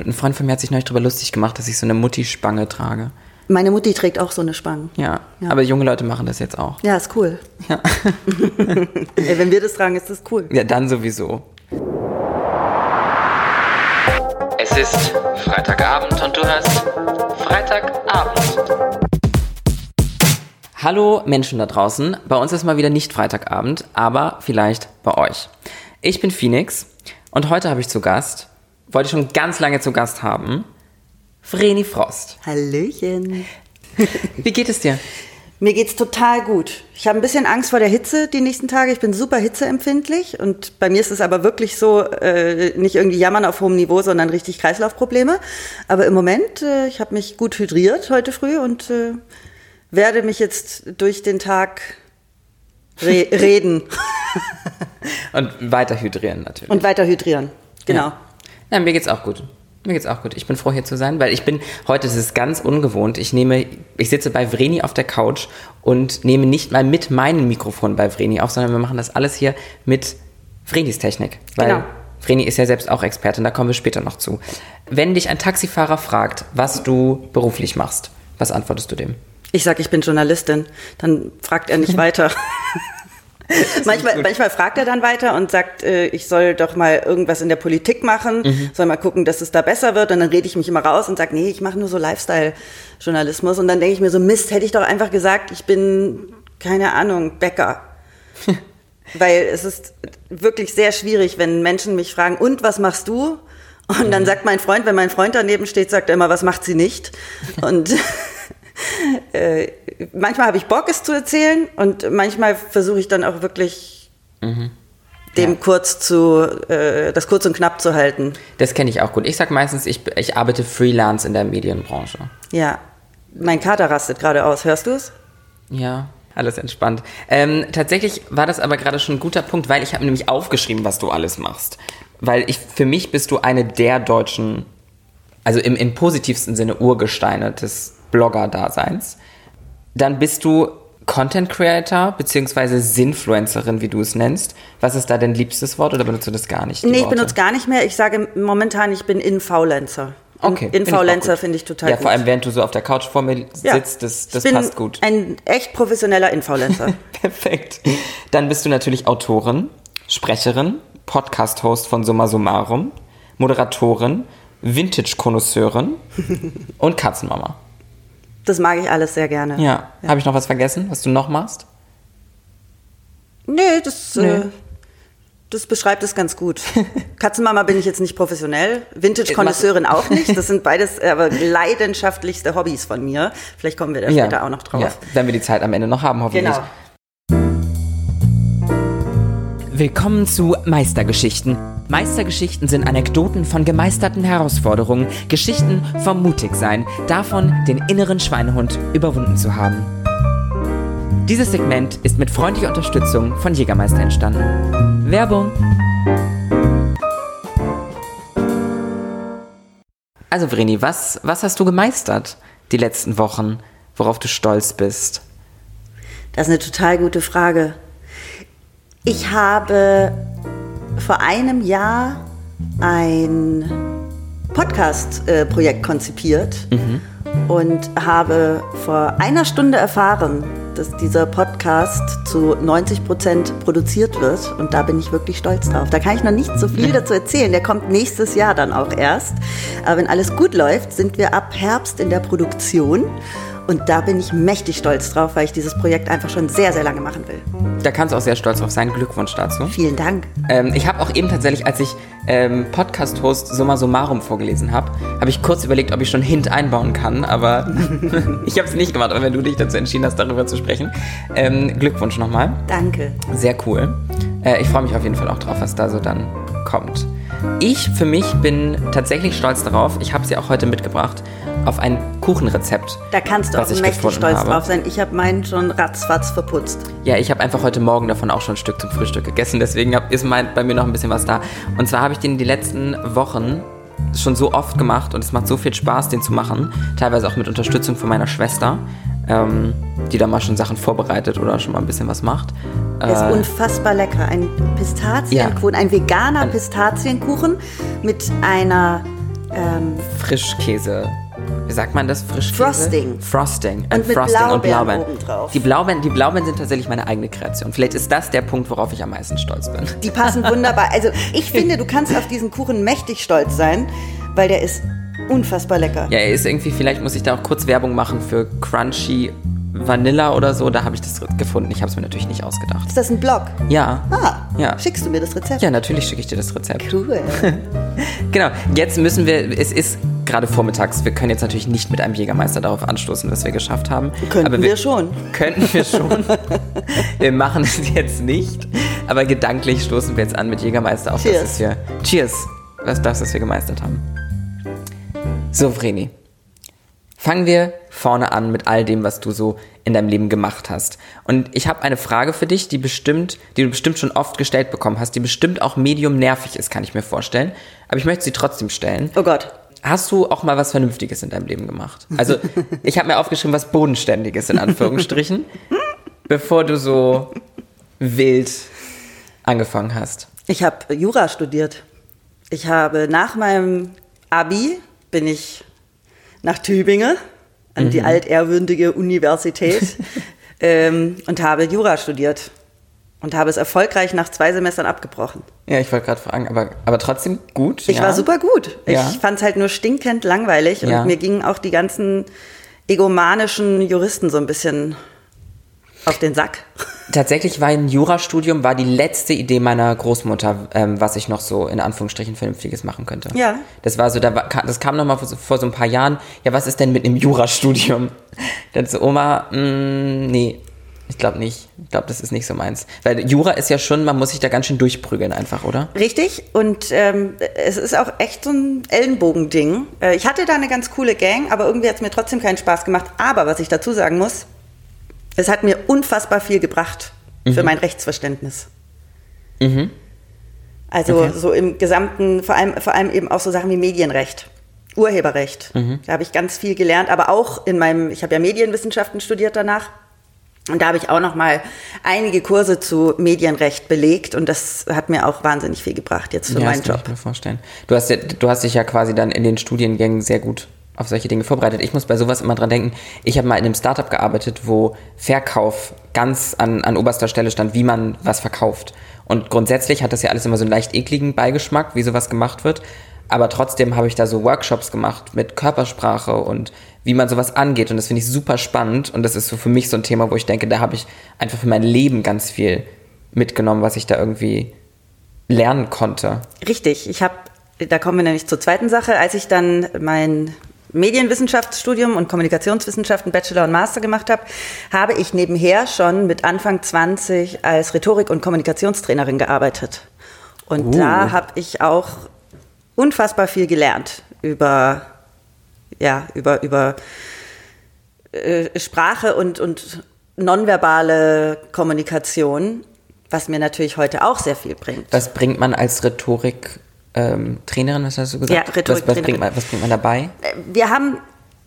Ein Freund von mir hat sich neulich darüber lustig gemacht, dass ich so eine Mutti-Spange trage. Meine Mutti trägt auch so eine Spange. Ja, ja, aber junge Leute machen das jetzt auch. Ja, ist cool. Ja. Ey, wenn wir das tragen, ist das cool. Ja, dann sowieso. Es ist Freitagabend und du hörst Freitagabend. Hallo Menschen da draußen. Bei uns ist mal wieder nicht Freitagabend, aber vielleicht bei euch. Ich bin Phoenix und heute habe ich zu Gast, wollte ich schon ganz lange zu Gast haben, Vreni Frost. Hallöchen. Wie geht es dir? Mir geht's total gut. Ich habe ein bisschen Angst vor der Hitze die nächsten Tage. Ich bin super hitzeempfindlich und bei mir ist es aber wirklich so, äh, nicht irgendwie jammern auf hohem Niveau, sondern richtig Kreislaufprobleme. Aber im Moment, äh, ich habe mich gut hydriert heute früh und äh, werde mich jetzt durch den Tag re reden. und weiter hydrieren natürlich. Und weiter hydrieren, genau. Ja. Ja, mir geht's auch gut. Mir geht's auch gut. Ich bin froh, hier zu sein, weil ich bin, heute ist es ganz ungewohnt. Ich nehme, ich sitze bei Vreni auf der Couch und nehme nicht mal mit meinem Mikrofon bei Vreni auf, sondern wir machen das alles hier mit Vrenis Technik. Weil Genau. Vreni ist ja selbst auch Expertin, da kommen wir später noch zu. Wenn dich ein Taxifahrer fragt, was du beruflich machst, was antwortest du dem? Ich sage, ich bin Journalistin. Dann fragt er nicht weiter. manchmal, manchmal fragt er dann weiter und sagt, äh, ich soll doch mal irgendwas in der Politik machen, Mhm. soll mal gucken, dass es da besser wird. Und dann rede ich mich immer raus und sage, nee, ich mache nur so Lifestyle-Journalismus. Und dann denke ich mir so, Mist, hätte ich doch einfach gesagt, ich bin, keine Ahnung, Bäcker. Weil es ist wirklich sehr schwierig, wenn Menschen mich fragen, und was machst du? Und dann sagt mein Freund, wenn mein Freund daneben steht, sagt er immer, was macht sie nicht? Und äh, manchmal habe ich Bock, es zu erzählen und manchmal versuche ich dann auch wirklich dem kurz zu, äh, das kurz und knapp zu halten. Das kenne ich auch gut. Ich sage meistens, ich, ich arbeite Freelance in der Medienbranche. Ja, mein Kater rastet gerade aus. Hörst du es? Ja, alles entspannt. Ähm, tatsächlich war das aber gerade schon ein guter Punkt, weil ich habe nämlich aufgeschrieben, was du alles machst. Weil ich, für mich bist du eine der deutschen, also im, im positivsten Sinne Urgesteine des Blogger-Daseins. Dann bist du Content Creator beziehungsweise Sinfluencerin, wie du es nennst. Was ist da dein liebstes Wort oder benutzt du das gar nicht? Nee, ich Worte? benutze gar nicht mehr. Ich sage momentan, ich bin Influencer. Okay. Influencer finde ich total Ja, gut. vor allem während du so auf der Couch vor mir Ja. sitzt, das, das ich bin passt gut. ein echt professioneller Influencer. Perfekt. Dann bist du natürlich Autorin, Sprecherin, Podcast-Host von Summa Summarum, Moderatorin, Vintage-Konnoisseurin und Katzenmama. Das mag ich alles sehr gerne. Ja. Habe ich noch was vergessen, was du noch machst? Nee, das, Nee. Äh, das beschreibt es ganz gut. Katzenmama bin ich jetzt nicht professionell, Vintage-Konnoisseurin auch nicht. Das sind beides aber leidenschaftlichste Hobbys von mir. Vielleicht kommen wir da später auch noch drauf. Ja, wenn wir die Zeit am Ende noch haben, hoffentlich. Genau. Willkommen zu Meistergeschichten. Meistergeschichten sind Anekdoten von gemeisterten Herausforderungen, Geschichten vom Mutigsein, davon, den inneren Schweinehund überwunden zu haben. Dieses Segment ist mit freundlicher Unterstützung von Jägermeister entstanden. Werbung. Also Vreni, was, was hast du gemeistert die letzten Wochen, worauf du stolz bist? Das ist eine total gute Frage. Ich habe vor einem Jahr ein Podcast-Projekt konzipiert und habe vor einer Stunde erfahren, dass dieser Podcast zu 90 Prozent produziert wird. Und da bin ich wirklich stolz drauf. Da kann ich noch nicht so viel dazu erzählen. Der kommt nächstes Jahr dann auch erst. Aber wenn alles gut läuft, sind wir ab Herbst in der Produktion. Und da bin ich mächtig stolz drauf, weil ich dieses Projekt einfach schon sehr, sehr lange machen will. Da kannst du auch sehr stolz drauf sein. Glückwunsch dazu. Vielen Dank. Ähm, ich habe auch eben tatsächlich, als ich ähm, Podcast-Host Summa Summarum vorgelesen habe, habe ich kurz überlegt, ob ich schon Hint einbauen kann, aber ich habe es nicht gemacht. Aber wenn du dich dazu entschieden hast, darüber zu sprechen, ähm, Glückwunsch nochmal. Danke. Sehr cool. Äh, ich freue mich auf jeden Fall auch drauf, was da so dann kommt. Ich für mich bin tatsächlich stolz darauf, ich habe sie auch heute mitgebracht, auf ein Kuchenrezept. Da kannst du auch mächtig stolz habe. drauf sein. Ich habe meinen schon ratzfatz verputzt. Ja, ich habe einfach heute Morgen davon auch schon ein Stück zum Frühstück gegessen, deswegen hab, ist mein, bei mir noch ein bisschen was da. Und zwar habe ich den die letzten Wochen schon so oft gemacht und es macht so viel Spaß, den zu machen. Teilweise auch mit Unterstützung von meiner Schwester, ähm, die da mal schon Sachen vorbereitet oder schon mal ein bisschen was macht. Der ist Äh, unfassbar lecker. Ein Pistazienkuchen, ein veganer Pistazienkuchen mit einer ähm, Frischkäse. Wie sagt man das? Frischkäse? Frosting. Frosting. Ein Und mit Frosting Blaubeeren obendrauf. Die Blaubeeren, die Blaubeeren sind tatsächlich meine eigene Kreation. Vielleicht ist das der Punkt, worauf ich am meisten stolz bin. die passen wunderbar. Also ich finde, du kannst auf diesen Kuchen mächtig stolz sein, weil der ist unfassbar lecker. Ja, er ist irgendwie, vielleicht muss ich da auch kurz Werbung machen für Crunchy Vanilla oder so. Da habe ich das gefunden. Ich habe es mir natürlich nicht ausgedacht. Ist das ein Blog? Ja. Ah, Ja. schickst du mir das Rezept? Ja, natürlich schicke ich dir das Rezept. Cool. Genau, jetzt müssen wir, es ist gerade vormittags, wir können jetzt natürlich nicht mit einem Jägermeister darauf anstoßen, was wir geschafft haben. Könnten aber wir schon. Könnten wir schon. wir machen es jetzt nicht, aber gedanklich stoßen wir jetzt an mit Jägermeister auf Cheers. das, was wir, Cheers, was das, was wir gemeistert haben. So, Vreni, fangen wir vorne an mit all dem, was du so in deinem Leben gemacht hast. Und ich habe eine Frage für dich, die bestimmt, die du bestimmt schon oft gestellt bekommen hast, die bestimmt auch medium nervig ist, kann ich mir vorstellen. Aber ich möchte sie trotzdem stellen. Oh Gott. Hast du auch mal was Vernünftiges in deinem Leben gemacht? Also, ich habe mir aufgeschrieben, was Bodenständiges in Anführungsstrichen, bevor du so wild angefangen hast. Ich habe Jura studiert. Ich habe nach meinem Abi bin ich nach Tübingen an die altehrwürdige Universität ähm, und habe Jura studiert und habe es erfolgreich nach zwei Semestern abgebrochen. Ja, ich wollte gerade fragen, aber, aber trotzdem gut. Ich ja? war super gut. Ich Ja. fand es halt nur stinkend langweilig Ja. und mir gingen auch die ganzen egomanischen Juristen so ein bisschen auf den Sack. Tatsächlich war ein Jurastudium war die letzte Idee meiner Großmutter, ähm, was ich noch so in Anführungsstrichen Vernünftiges machen könnte. Ja. Das war so, da war, das kam noch mal vor, so- vor so ein paar Jahren. Ja, was ist denn mit einem Jurastudium? Dann so, Oma, mh, nee, ich glaube nicht. Ich glaube, das ist nicht so meins. Weil Jura ist ja schon, man muss sich da ganz schön durchprügeln einfach, oder? Richtig. Und ähm, es ist auch echt so ein Ellenbogending. Äh, ich hatte da eine ganz coole Gang, aber irgendwie hat es mir trotzdem keinen Spaß gemacht. Aber was ich dazu sagen muss, es hat mir unfassbar viel gebracht für mein Rechtsverständnis. Also Okay. so im gesamten, vor allem, vor allem eben auch so Sachen wie Medienrecht. Urheberrecht. Da habe ich ganz viel gelernt, aber auch in meinem, ich habe ja Medienwissenschaften studiert danach. Und da habe ich auch noch mal einige Kurse zu Medienrecht belegt und das hat mir auch wahnsinnig viel gebracht jetzt für ja, meinen das kann Job. ich mir vorstellen. Du hast, ja, du hast dich ja quasi dann in den Studiengängen sehr gut auf solche Dinge vorbereitet. Ich muss bei sowas immer dran denken. Ich habe mal in einem Startup gearbeitet, wo Verkauf ganz an, an oberster Stelle stand, wie man was verkauft. Und grundsätzlich hat das ja alles immer so einen leicht ekligen Beigeschmack, wie sowas gemacht wird. Aber trotzdem habe ich da so Workshops gemacht mit Körpersprache und wie man sowas angeht. Und das finde ich super spannend. Und das ist so für mich so ein Thema, wo ich denke, da habe ich einfach für mein Leben ganz viel mitgenommen, was ich da irgendwie lernen konnte. Richtig, ich habe, da kommen wir nämlich zur zweiten Sache, als ich dann mein Medienwissenschaftsstudium und Kommunikationswissenschaften Bachelor und Master gemacht habe, habe ich nebenher schon mit Anfang 20 als Rhetorik- und Kommunikationstrainerin gearbeitet. Und Uh. da habe ich auch unfassbar viel gelernt über, ja, über, über äh, Sprache und, und nonverbale Kommunikation, was mir natürlich heute auch sehr viel bringt. Was bringt man als Rhetorik ähm, Trainerin, was hast du gesagt? Ja, Rhetoriktrainerin. was, was, bringt man, was bringt man dabei? wir haben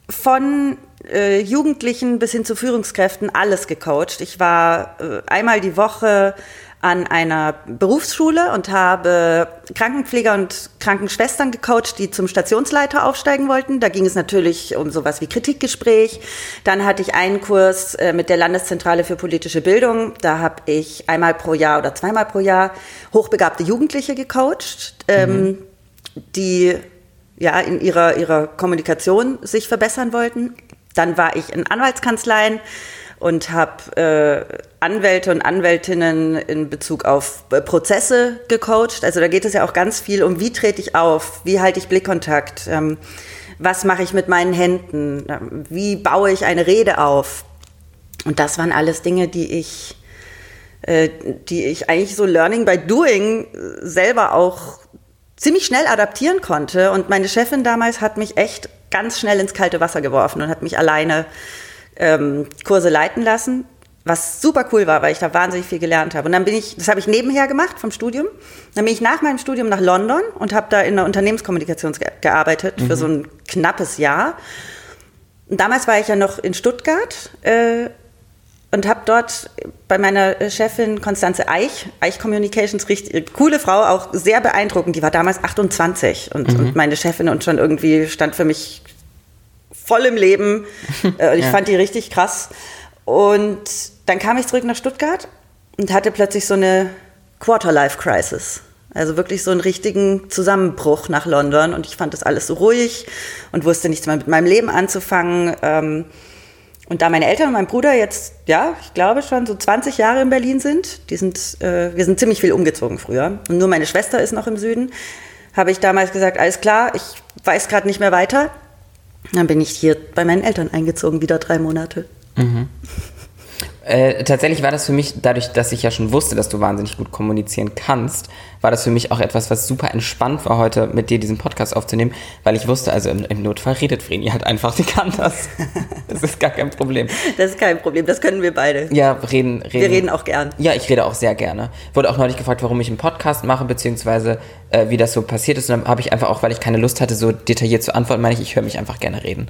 von äh, Jugendlichen bis hin zu Führungskräften alles gecoacht. Ich war äh, einmal die Woche an einer Berufsschule und habe Krankenpfleger und Krankenschwestern gecoacht, die zum Stationsleiter aufsteigen wollten. Da ging es natürlich um sowas wie Kritikgespräch. Dann hatte ich einen Kurs äh, mit der Landeszentrale für politische Bildung. Da habe ich einmal pro Jahr oder zweimal pro Jahr hochbegabte Jugendliche gecoacht. Ähm, die ja in ihrer, ihrer Kommunikation sich verbessern wollten. Dann war ich in Anwaltskanzleien und habe äh, Anwälte und Anwältinnen in Bezug auf äh, Prozesse gecoacht. Also da geht es ja auch ganz viel um, wie trete ich auf, wie halte ich Blickkontakt, ähm, was mache ich mit meinen Händen, ähm, wie baue ich eine Rede auf. Und das waren alles Dinge, die ich äh, die ich eigentlich so Learning by Doing selber auch ziemlich schnell adaptieren konnte. Und meine Chefin damals hat mich echt ganz schnell ins kalte Wasser geworfen und hat mich alleine ähm, Kurse leiten lassen, was super cool war, weil ich da wahnsinnig viel gelernt habe. Und dann bin ich, das habe ich nebenher gemacht vom Studium. Dann bin ich nach meinem Studium nach London und habe da in der Unternehmenskommunikation ge gearbeitet für so ein knappes Jahr. Und damals war ich ja noch in Stuttgart äh, und habe dort bei meiner Chefin Konstanze Eich, Eich Communications, richtig coole Frau, auch sehr beeindruckend. Die war damals 28 und, mhm. und meine Chefin und schon irgendwie stand für mich voll im Leben. Äh, und ich ja. fand die richtig krass. Und dann kam ich zurück nach Stuttgart und hatte plötzlich so eine Quarter-Life-Crisis. Also wirklich so einen richtigen Zusammenbruch nach London. Und ich fand das alles so ruhig und wusste nichts mehr mit meinem Leben anzufangen. Ähm, und da meine Eltern und mein Bruder jetzt, ja, ich glaube schon so 20 Jahre in Berlin sind, die sind, äh, wir sind ziemlich viel umgezogen früher. Und nur meine Schwester ist noch im Süden, habe ich damals gesagt, alles klar, ich weiß gerade nicht mehr weiter. Dann bin ich hier bei meinen Eltern eingezogen, wieder drei Monate. Mhm. Äh, tatsächlich war das für mich, dadurch, dass ich ja schon wusste, dass du wahnsinnig gut kommunizieren kannst, war das für mich auch etwas, was super entspannt war, heute mit dir diesen Podcast aufzunehmen, weil ich wusste, also im, im Notfall redet Vreni halt einfach, sie kann das. Das ist gar kein Problem. Das ist kein Problem, das können wir beide. Ja, reden, reden. Wir reden auch gern. Ja, ich rede auch sehr gerne. Wurde auch neulich gefragt, warum ich einen Podcast mache, beziehungsweise äh, wie das so passiert ist. Und dann habe ich einfach auch, weil ich keine Lust hatte, so detailliert zu antworten, meine ich, ich höre mich einfach gerne reden.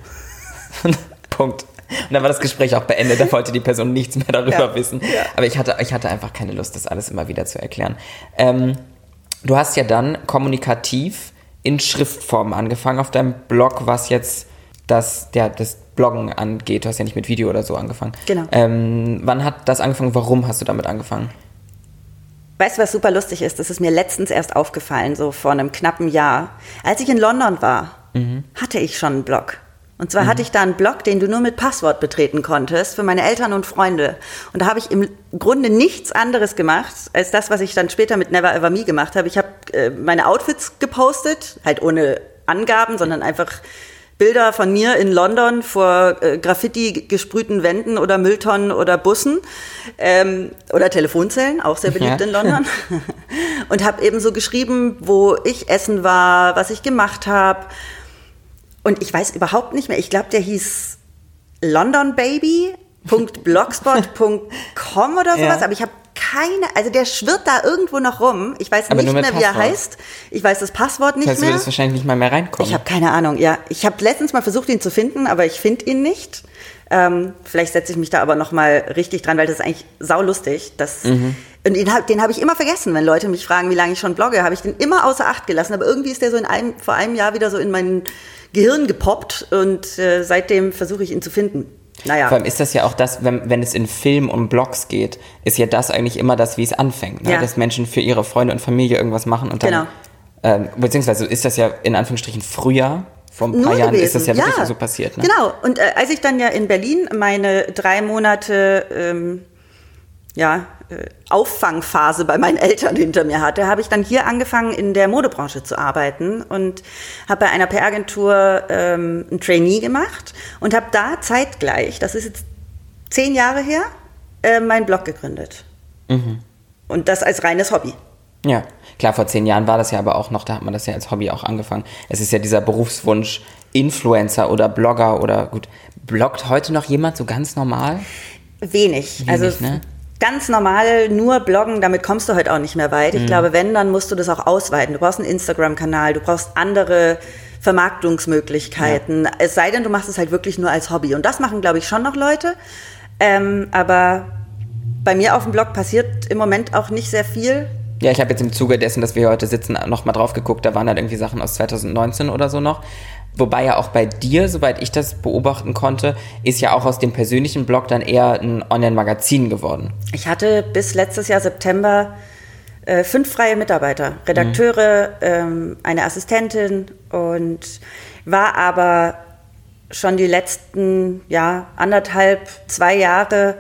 Punkt. Und dann war das Gespräch auch beendet, da wollte die Person nichts mehr darüber ja. wissen. Ja. Aber ich hatte, ich hatte einfach keine Lust, das alles immer wieder zu erklären. Ähm, du hast ja dann kommunikativ in Schriftform angefangen auf deinem Blog, was jetzt das, der, das Bloggen angeht. Du hast ja nicht mit Video oder so angefangen. Genau. Ähm, wann hat das angefangen? Warum hast du damit angefangen? Weißt du, was super lustig ist? Das ist mir letztens erst aufgefallen, so vor einem knappen Jahr. Als ich in London war, mhm. hatte ich schon einen Blog. Und zwar mhm. hatte ich da einen Blog, den du nur mit Passwort betreten konntest für meine Eltern und Freunde. Und da habe ich im Grunde nichts anderes gemacht, als das, was ich dann später mit Never Ever Me gemacht habe. Ich habe äh, meine Outfits gepostet, halt ohne Angaben, sondern einfach Bilder von mir in London vor äh, Graffiti gesprühten Wänden oder Mülltonnen oder Bussen ähm, oder Telefonzellen, auch sehr beliebt ja. in London. und habe eben so geschrieben, wo ich essen war, was ich gemacht habe und ich weiß überhaupt nicht mehr, ich glaube, der hieß londonbaby.blogspot.com oder sowas, ja. aber ich habe keine, also der schwirrt da irgendwo noch rum. Ich weiß aber nicht mehr, Passwort. wie er heißt. Ich weiß das Passwort nicht das heißt, mehr. Du würdest wahrscheinlich nicht mal mehr reinkommen. Ich habe keine Ahnung, ja. Ich habe letztens mal versucht, ihn zu finden, aber ich finde ihn nicht. Ähm, vielleicht setze ich mich da aber noch mal richtig dran, weil das ist eigentlich saulustig. Das, mhm. Und den, den habe ich immer vergessen, wenn Leute mich fragen, wie lange ich schon blogge, habe ich den immer außer Acht gelassen. Aber irgendwie ist der so in einem, vor einem Jahr wieder so in meinen Gehirn gepoppt und äh, seitdem versuche ich ihn zu finden. Naja. Vor allem ist das ja auch das, wenn, wenn es in Film und Blogs geht, ist ja das eigentlich immer das, wie es anfängt. Ne? Ja. Dass Menschen für ihre Freunde und Familie irgendwas machen und dann. Genau. Ähm, beziehungsweise ist das ja in Anführungsstrichen früher, vor ein paar Nur Jahren gewesen. ist das ja, ja, wirklich so passiert. Ne? Genau. Und äh, als ich dann ja in Berlin meine drei Monate ähm, ja, Auffangphase bei meinen Eltern hinter mir hatte, habe ich dann hier angefangen, in der Modebranche zu arbeiten und habe bei einer PR-Agentur ähm, ein Trainee gemacht und habe da zeitgleich, das ist jetzt zehn Jahre her, äh, meinen Blog gegründet. Mhm. Und das als reines Hobby. Ja, klar, vor zehn Jahren war das ja aber auch noch, da hat man das ja als Hobby auch angefangen. Es ist ja dieser Berufswunsch, Influencer oder Blogger oder gut, bloggt heute noch jemand so ganz normal? Wenig. Wenig also ne? Ganz normal nur bloggen, damit kommst du heute auch nicht mehr weit. Ich mhm. glaube, wenn, dann musst du das auch ausweiten. Du brauchst einen Instagram-Kanal, du brauchst andere Vermarktungsmöglichkeiten. Ja. Es sei denn, du machst es halt wirklich nur als Hobby. Und das machen, glaube ich, schon noch Leute. Ähm, aber bei mir auf dem Blog passiert im Moment auch nicht sehr viel. Ja, ich habe jetzt im Zuge dessen, dass wir heute sitzen, nochmal drauf geguckt. Da waren halt irgendwie Sachen aus 2019 oder so noch. Wobei ja auch bei dir, soweit ich das beobachten konnte, ist ja auch aus dem persönlichen Blog dann eher ein Online-Magazin geworden. Ich hatte bis letztes Jahr September äh, fünf freie Mitarbeiter, Redakteure, mhm. ähm, eine Assistentin und war aber schon die letzten ja, anderthalb, zwei Jahre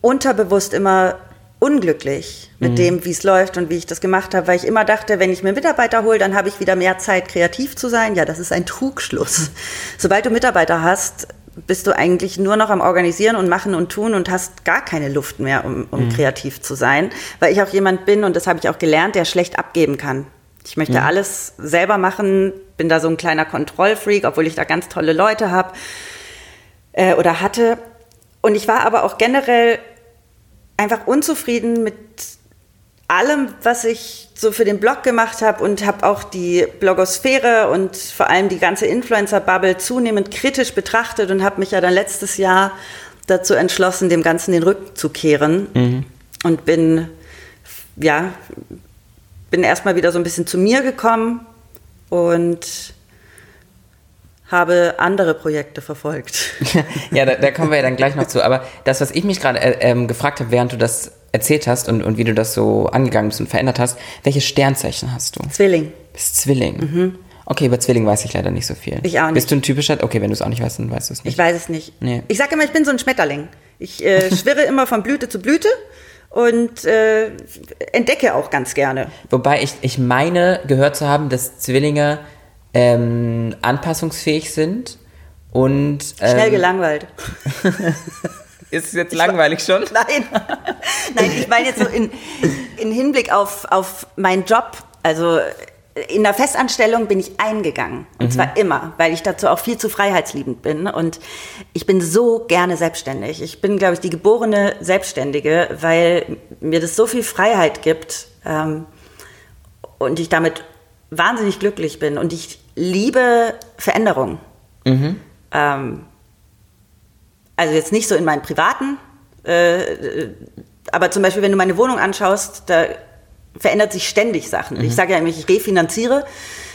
unterbewusst immer unglücklich mit mhm. dem, wie es läuft und wie ich das gemacht habe, weil ich immer dachte, wenn ich mir Mitarbeiter hole, dann habe ich wieder mehr Zeit, kreativ zu sein. Ja, das ist ein Trugschluss. Sobald du Mitarbeiter hast, bist du eigentlich nur noch am Organisieren und Machen und Tun und hast gar keine Luft mehr, um, um mhm. kreativ zu sein, weil ich auch jemand bin, und das habe ich auch gelernt, der schlecht abgeben kann. Ich möchte mhm. alles selber machen, bin da so ein kleiner Kontrollfreak, obwohl ich da ganz tolle Leute habe äh, oder hatte. Und ich war aber auch generell einfach unzufrieden mit allem, was ich so für den Blog gemacht habe und habe auch die Blogosphäre und vor allem die ganze Influencer-Bubble zunehmend kritisch betrachtet und habe mich ja dann letztes Jahr dazu entschlossen, dem Ganzen den Rücken zu kehren. Und bin, ja, bin erstmal wieder so ein bisschen zu mir gekommen und habe andere Projekte verfolgt. ja, da, da, kommen wir ja dann gleich noch zu. Aber das, was ich mich gerade äh, ähm, gefragt habe, während du das erzählt hast und, und wie du das so angegangen bist und verändert hast, welches Sternzeichen hast du? Zwilling. Bist Zwilling. Mhm. Okay, über Zwilling weiß ich leider nicht so viel. Ich auch nicht. Bist du ein typischer? Okay, wenn du es auch nicht weißt, dann weißt du es nicht. Ich weiß es nicht. Nee. Ich sage immer, ich bin so ein Schmetterling. Ich äh, schwirre immer von Blüte zu Blüte und äh, entdecke auch ganz gerne. Wobei ich, ich meine, gehört zu haben, dass Zwillinge ähm, anpassungsfähig sind und. Ähm, Schnell gelangweilt. Ist es jetzt langweilig schon? Nein. Nein, ich meine jetzt so in, in Hinblick auf, auf meinen Job. Also in der Festanstellung bin ich eingegangen. Und mhm. zwar immer, weil ich dazu auch viel zu freiheitsliebend bin. Und ich bin so gerne selbstständig. Ich bin, glaube ich, die geborene Selbstständige, weil mir das so viel Freiheit gibt ähm, und ich damit wahnsinnig glücklich bin. Und ich liebe Veränderung. Mhm. Ähm, also jetzt nicht so in meinen privaten, äh, aber zum Beispiel, wenn du meine Wohnung anschaust, da verändert sich ständig Sachen. Mhm. Ich sage ja immer, ich refinanziere,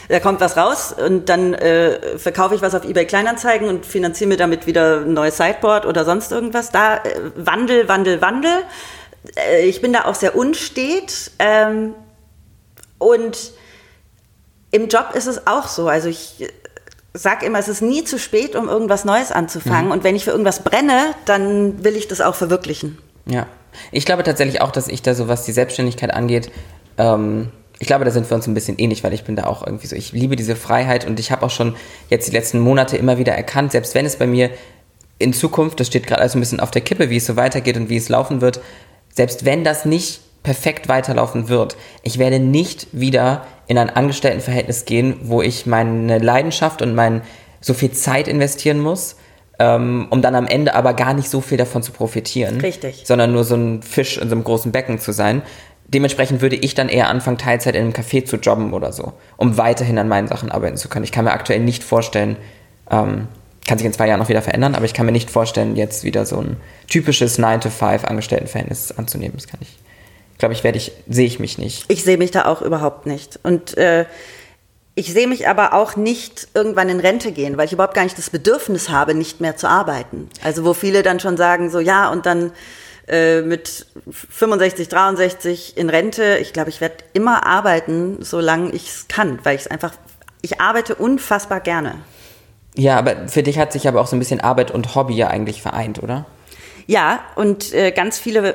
da kommt was raus und dann äh, verkaufe ich was auf eBay Kleinanzeigen und finanziere mir damit wieder ein neues Sideboard oder sonst irgendwas. Da äh, Wandel, Wandel, Wandel. Äh, ich bin da auch sehr unstet ähm, und im Job ist es auch so. Also ich sage immer, es ist nie zu spät, um irgendwas Neues anzufangen. Mhm. Und wenn ich für irgendwas brenne, dann will ich das auch verwirklichen. Ja, ich glaube tatsächlich auch, dass ich da so, was die Selbstständigkeit angeht, ähm, ich glaube, da sind wir uns ein bisschen ähnlich, weil ich bin da auch irgendwie so, ich liebe diese Freiheit und ich habe auch schon jetzt die letzten Monate immer wieder erkannt, selbst wenn es bei mir in Zukunft, das steht gerade also ein bisschen auf der Kippe, wie es so weitergeht und wie es laufen wird, selbst wenn das nicht perfekt weiterlaufen wird, ich werde nicht wieder in ein Angestelltenverhältnis gehen, wo ich meine Leidenschaft und mein so viel Zeit investieren muss, ähm, um dann am Ende aber gar nicht so viel davon zu profitieren. Richtig. Sondern nur so ein Fisch in so einem großen Becken zu sein. Dementsprechend würde ich dann eher anfangen, Teilzeit in einem Café zu jobben oder so, um weiterhin an meinen Sachen arbeiten zu können. Ich kann mir aktuell nicht vorstellen, ähm, kann sich in zwei Jahren noch wieder verändern, aber ich kann mir nicht vorstellen, jetzt wieder so ein typisches 9-to-5 Angestelltenverhältnis anzunehmen. Das kann ich glaube ich, werde ich, sehe ich mich nicht. Ich sehe mich da auch überhaupt nicht. Und äh, ich sehe mich aber auch nicht irgendwann in Rente gehen, weil ich überhaupt gar nicht das Bedürfnis habe, nicht mehr zu arbeiten. Also wo viele dann schon sagen, so ja, und dann äh, mit 65, 63 in Rente. Ich glaube, ich werde immer arbeiten, solange ich es kann, weil ich es einfach, ich arbeite unfassbar gerne. Ja, aber für dich hat sich aber auch so ein bisschen Arbeit und Hobby ja eigentlich vereint, oder? Ja, und äh, ganz viele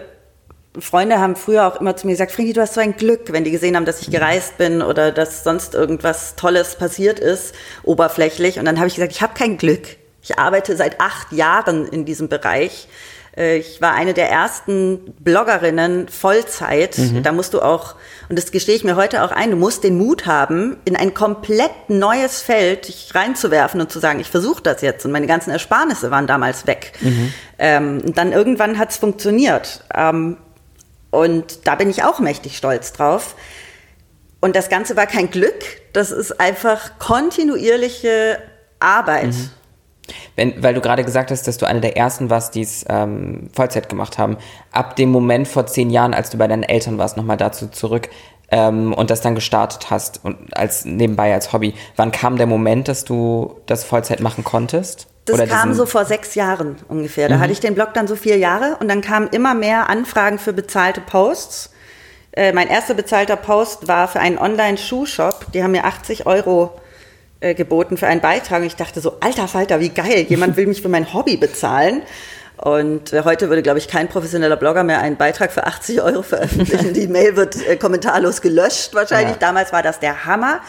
Freunde haben früher auch immer zu mir gesagt, Frinki, du hast so ein Glück, wenn die gesehen haben, dass ich gereist bin oder dass sonst irgendwas Tolles passiert ist, oberflächlich. Und dann habe ich gesagt, ich habe kein Glück. Ich arbeite seit acht Jahren in diesem Bereich. Äh, ich war eine der ersten Bloggerinnen Vollzeit. Mhm. Da musst du auch, und das gestehe ich mir heute auch ein, du musst den Mut haben, in ein komplett neues Feld dich reinzuwerfen und zu sagen, ich versuche das jetzt. Und meine ganzen Ersparnisse waren damals weg. Mhm. Ähm, und dann irgendwann hat es funktioniert. Ähm, und da bin ich auch mächtig stolz drauf. Und das Ganze war kein Glück, das ist einfach kontinuierliche Arbeit. Mhm. Wenn, weil du gerade gesagt hast, dass du eine der ersten warst, die es ähm, Vollzeit gemacht haben. Ab dem Moment vor zehn Jahren, als du bei deinen Eltern warst, nochmal dazu zurück ähm, und das dann gestartet hast und als nebenbei als Hobby. Wann kam der Moment, dass du das Vollzeit machen konntest? Das Oder kam so vor sechs Jahren ungefähr. Da mhm. hatte ich den Blog dann so vier Jahre und dann kamen immer mehr Anfragen für bezahlte Posts. Äh, mein erster bezahlter Post war für einen Online-Schuhshop. Die haben mir 80 Euro äh, geboten für einen Beitrag. Und ich dachte so, alter Falter, wie geil, jemand will mich für mein Hobby bezahlen. Und äh, heute würde, glaube ich, kein professioneller Blogger mehr einen Beitrag für 80 Euro veröffentlichen. Die Mail wird äh, kommentarlos gelöscht wahrscheinlich. Ja. Damals war das der Hammer.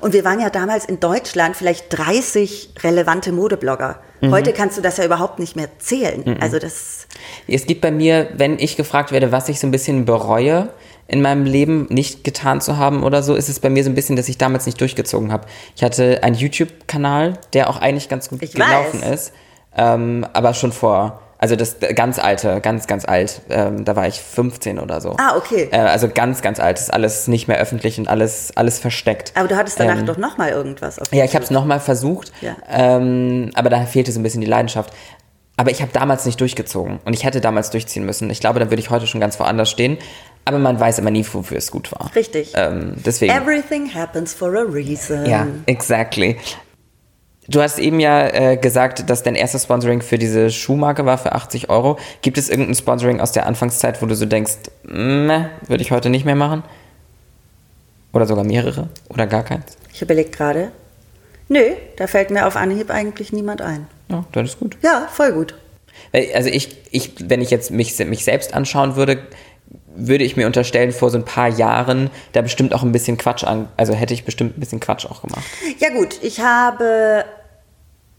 Und wir waren ja damals in Deutschland vielleicht 30 relevante Modeblogger. Mhm. Heute kannst du das ja überhaupt nicht mehr zählen. Mhm. Also das. Es gibt bei mir, wenn ich gefragt werde, was ich so ein bisschen bereue, in meinem Leben nicht getan zu haben oder so, ist es bei mir so ein bisschen, dass ich damals nicht durchgezogen habe. Ich hatte einen YouTube-Kanal, der auch eigentlich ganz gut ich gelaufen weiß. ist, ähm, aber schon vor also das ganz alte, ganz, ganz alt. Ähm, da war ich 15 oder so. Ah, okay. Äh, also ganz, ganz alt. Ist alles nicht mehr öffentlich und alles, alles versteckt. Aber du hattest danach ähm, doch nochmal irgendwas auf Ja, ich habe es nochmal versucht. Ja. Ähm, aber da fehlte so ein bisschen die Leidenschaft. Aber ich habe damals nicht durchgezogen und ich hätte damals durchziehen müssen. Ich glaube, da würde ich heute schon ganz woanders stehen. Aber man weiß immer nie, wofür es gut war. Richtig. Ähm, deswegen. Everything happens for a reason. Ja, exactly. Du hast eben ja äh, gesagt, dass dein erstes Sponsoring für diese Schuhmarke war für 80 Euro. Gibt es irgendein Sponsoring aus der Anfangszeit, wo du so denkst, meh, würde ich heute nicht mehr machen? Oder sogar mehrere? Oder gar keins? Ich überlege gerade. Nö, da fällt mir auf Anhieb eigentlich niemand ein. Ja, dann ist gut. Ja, voll gut. Also ich, ich, wenn ich jetzt mich, mich selbst anschauen würde, würde ich mir unterstellen, vor so ein paar Jahren da bestimmt auch ein bisschen Quatsch an, also hätte ich bestimmt ein bisschen Quatsch auch gemacht. Ja gut, ich habe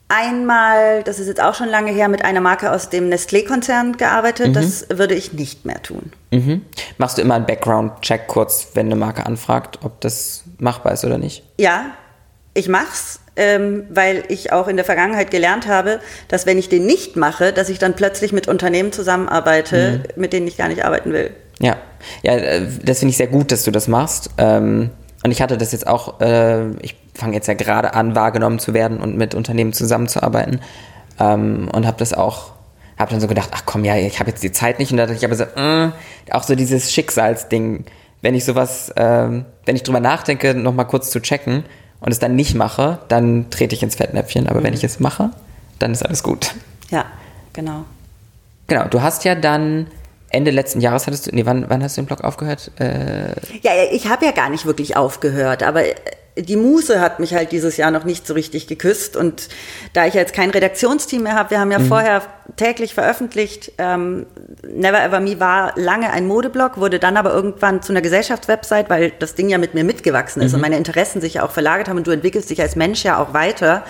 einmal, das ist jetzt auch schon lange her, mit einer Marke aus dem Nestlé-Konzern gearbeitet. Das würde ich nicht mehr tun. Mhm. Machst du immer einen Background-Check kurz, wenn eine Marke anfragt, ob das machbar ist oder nicht? Ja, ich mach's, ähm, weil ich auch in der Vergangenheit gelernt habe, dass wenn ich den nicht mache, dass ich dann plötzlich mit Unternehmen zusammenarbeite, mit denen ich gar nicht arbeiten will. Ja, ja, äh, das finde ich sehr gut, dass du das machst. Ähm, und ich hatte das jetzt auch, äh, ich fange jetzt ja gerade an, wahrgenommen zu werden und mit Unternehmen zusammenzuarbeiten. Ähm, und habe das auch, habe dann so gedacht, ach komm, ja, ich habe jetzt die Zeit nicht. Und da dachte ich aber so, äh, auch so dieses Schicksalsding, wenn ich sowas, ähm, wenn ich drüber nachdenke, nochmal kurz zu checken und es dann nicht mache, dann trete ich ins Fettnäpfchen. Aber wenn ich es mache, dann ist alles gut. Ja, genau. Genau, du hast ja dann Ende letzten Jahres hattest du, nee, wann, wann hast du den Blog aufgehört? Äh, Ja, ich habe ja gar nicht wirklich aufgehört, aber äh, die Muse hat mich halt dieses Jahr noch nicht so richtig geküsst. Und da ich jetzt kein Redaktionsteam mehr habe, wir haben ja vorher täglich veröffentlicht. Ähm, Never Ever Me war lange ein Modeblog, wurde dann aber irgendwann zu einer Gesellschaftswebsite, weil das Ding ja mit mir mitgewachsen ist und meine Interessen sich ja auch verlagert haben und du entwickelst dich als Mensch ja auch weiter.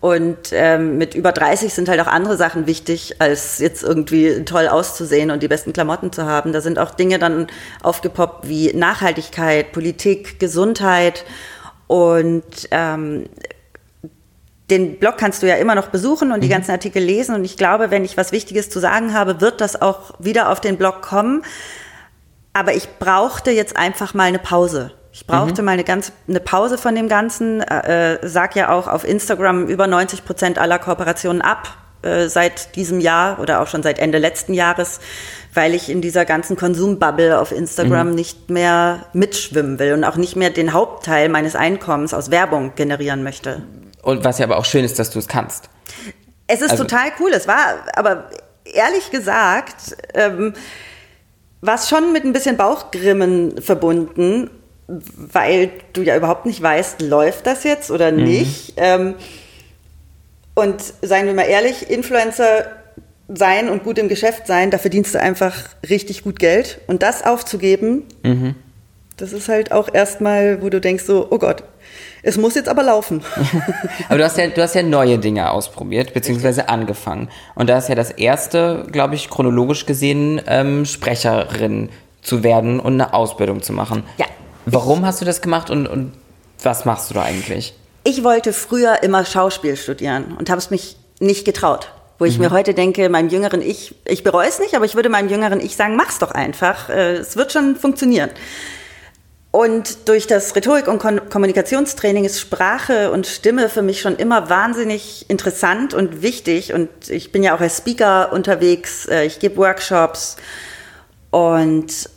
Und ähm, mit über 30 sind halt auch andere Sachen wichtig, als jetzt irgendwie toll auszusehen und die besten Klamotten zu haben. Da sind auch Dinge dann aufgepoppt wie Nachhaltigkeit, Politik, Gesundheit. Und ähm, den Blog kannst du ja immer noch besuchen und die ganzen Artikel lesen. Und ich glaube, wenn ich was Wichtiges zu sagen habe, wird das auch wieder auf den Blog kommen. Aber ich brauchte jetzt einfach mal eine Pause. Ich brauchte mal eine ganz eine Pause von dem Ganzen. Äh, äh, sag ja auch auf Instagram über 90 Prozent aller Kooperationen ab äh, seit diesem Jahr oder auch schon seit Ende letzten Jahres, weil ich in dieser ganzen Konsumbubble auf Instagram nicht mehr mitschwimmen will und auch nicht mehr den Hauptteil meines Einkommens aus Werbung generieren möchte. und was ja aber auch schön ist, dass du es kannst. Es ist Also- total cool. Es war, aber ehrlich gesagt, ähm, war es schon mit ein bisschen Bauchgrimmen verbunden, weil du ja überhaupt nicht weißt, läuft das jetzt oder nicht. Ähm, und seien wir mal ehrlich, Influencer sein und gut im Geschäft sein, da verdienst du einfach richtig gut Geld. Und das aufzugeben, das ist halt auch erstmal, wo du denkst so, oh Gott, es muss jetzt aber laufen. Aber du hast ja, du hast ja neue Dinge ausprobiert, beziehungsweise angefangen. Und da ist ja das erste, glaube ich, chronologisch gesehen, ähm, Sprecherin zu werden und eine Ausbildung zu machen. Ja. Warum hast du das gemacht und, und was machst du da eigentlich? Ich wollte früher immer Schauspiel studieren und habe es mich nicht getraut. Wo ich mir heute denke, meinem jüngeren Ich, ich bereue es nicht, aber ich würde meinem jüngeren Ich sagen, mach's doch einfach. Äh, Es wird schon funktionieren. Und durch das Rhetorik- und Kon Kommunikationstraining ist Sprache und Stimme für mich schon immer wahnsinnig interessant und wichtig. Und ich bin ja auch als Speaker unterwegs, äh, ich gebe Workshops. Und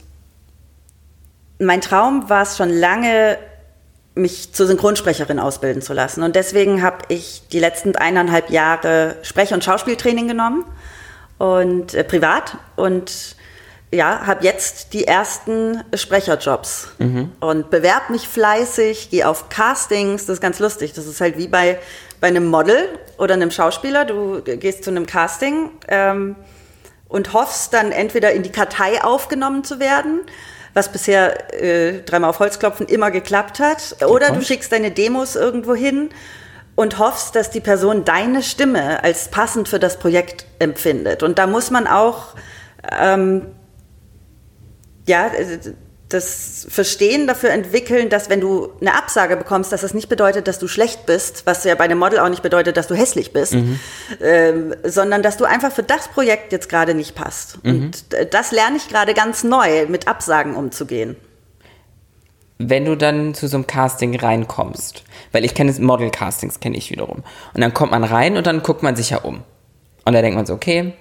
mein Traum war es schon lange, mich zur Synchronsprecherin ausbilden zu lassen. Und deswegen habe ich die letzten eineinhalb Jahre Sprech- und Schauspieltraining genommen und äh, privat und ja, habe jetzt die ersten Sprecherjobs und bewerb mich fleißig, gehe auf Castings, das ist ganz lustig. Das ist halt wie bei, bei einem Model oder einem Schauspieler. Du gehst zu einem Casting ähm, und hoffst dann entweder in die Kartei aufgenommen zu werden, was bisher äh, dreimal auf Holz klopfen immer geklappt hat, oder du schickst deine Demos irgendwo hin und hoffst, dass die Person deine Stimme als passend für das Projekt empfindet. Und da muss man auch ähm, ja, äh, das Verstehen dafür entwickeln, dass wenn du eine Absage bekommst, dass das nicht bedeutet, dass du schlecht bist, was ja bei einem Model auch nicht bedeutet, dass du hässlich bist, ähm, sondern dass du einfach für das Projekt jetzt gerade nicht passt. Und äh, das lerne ich gerade ganz neu, mit Absagen umzugehen. Wenn du dann zu so einem Casting reinkommst, weil ich kenne es, Model-Castings kenne ich wiederum. Und dann kommt man rein und dann guckt man sich ja um. Und da denkt man so, okay,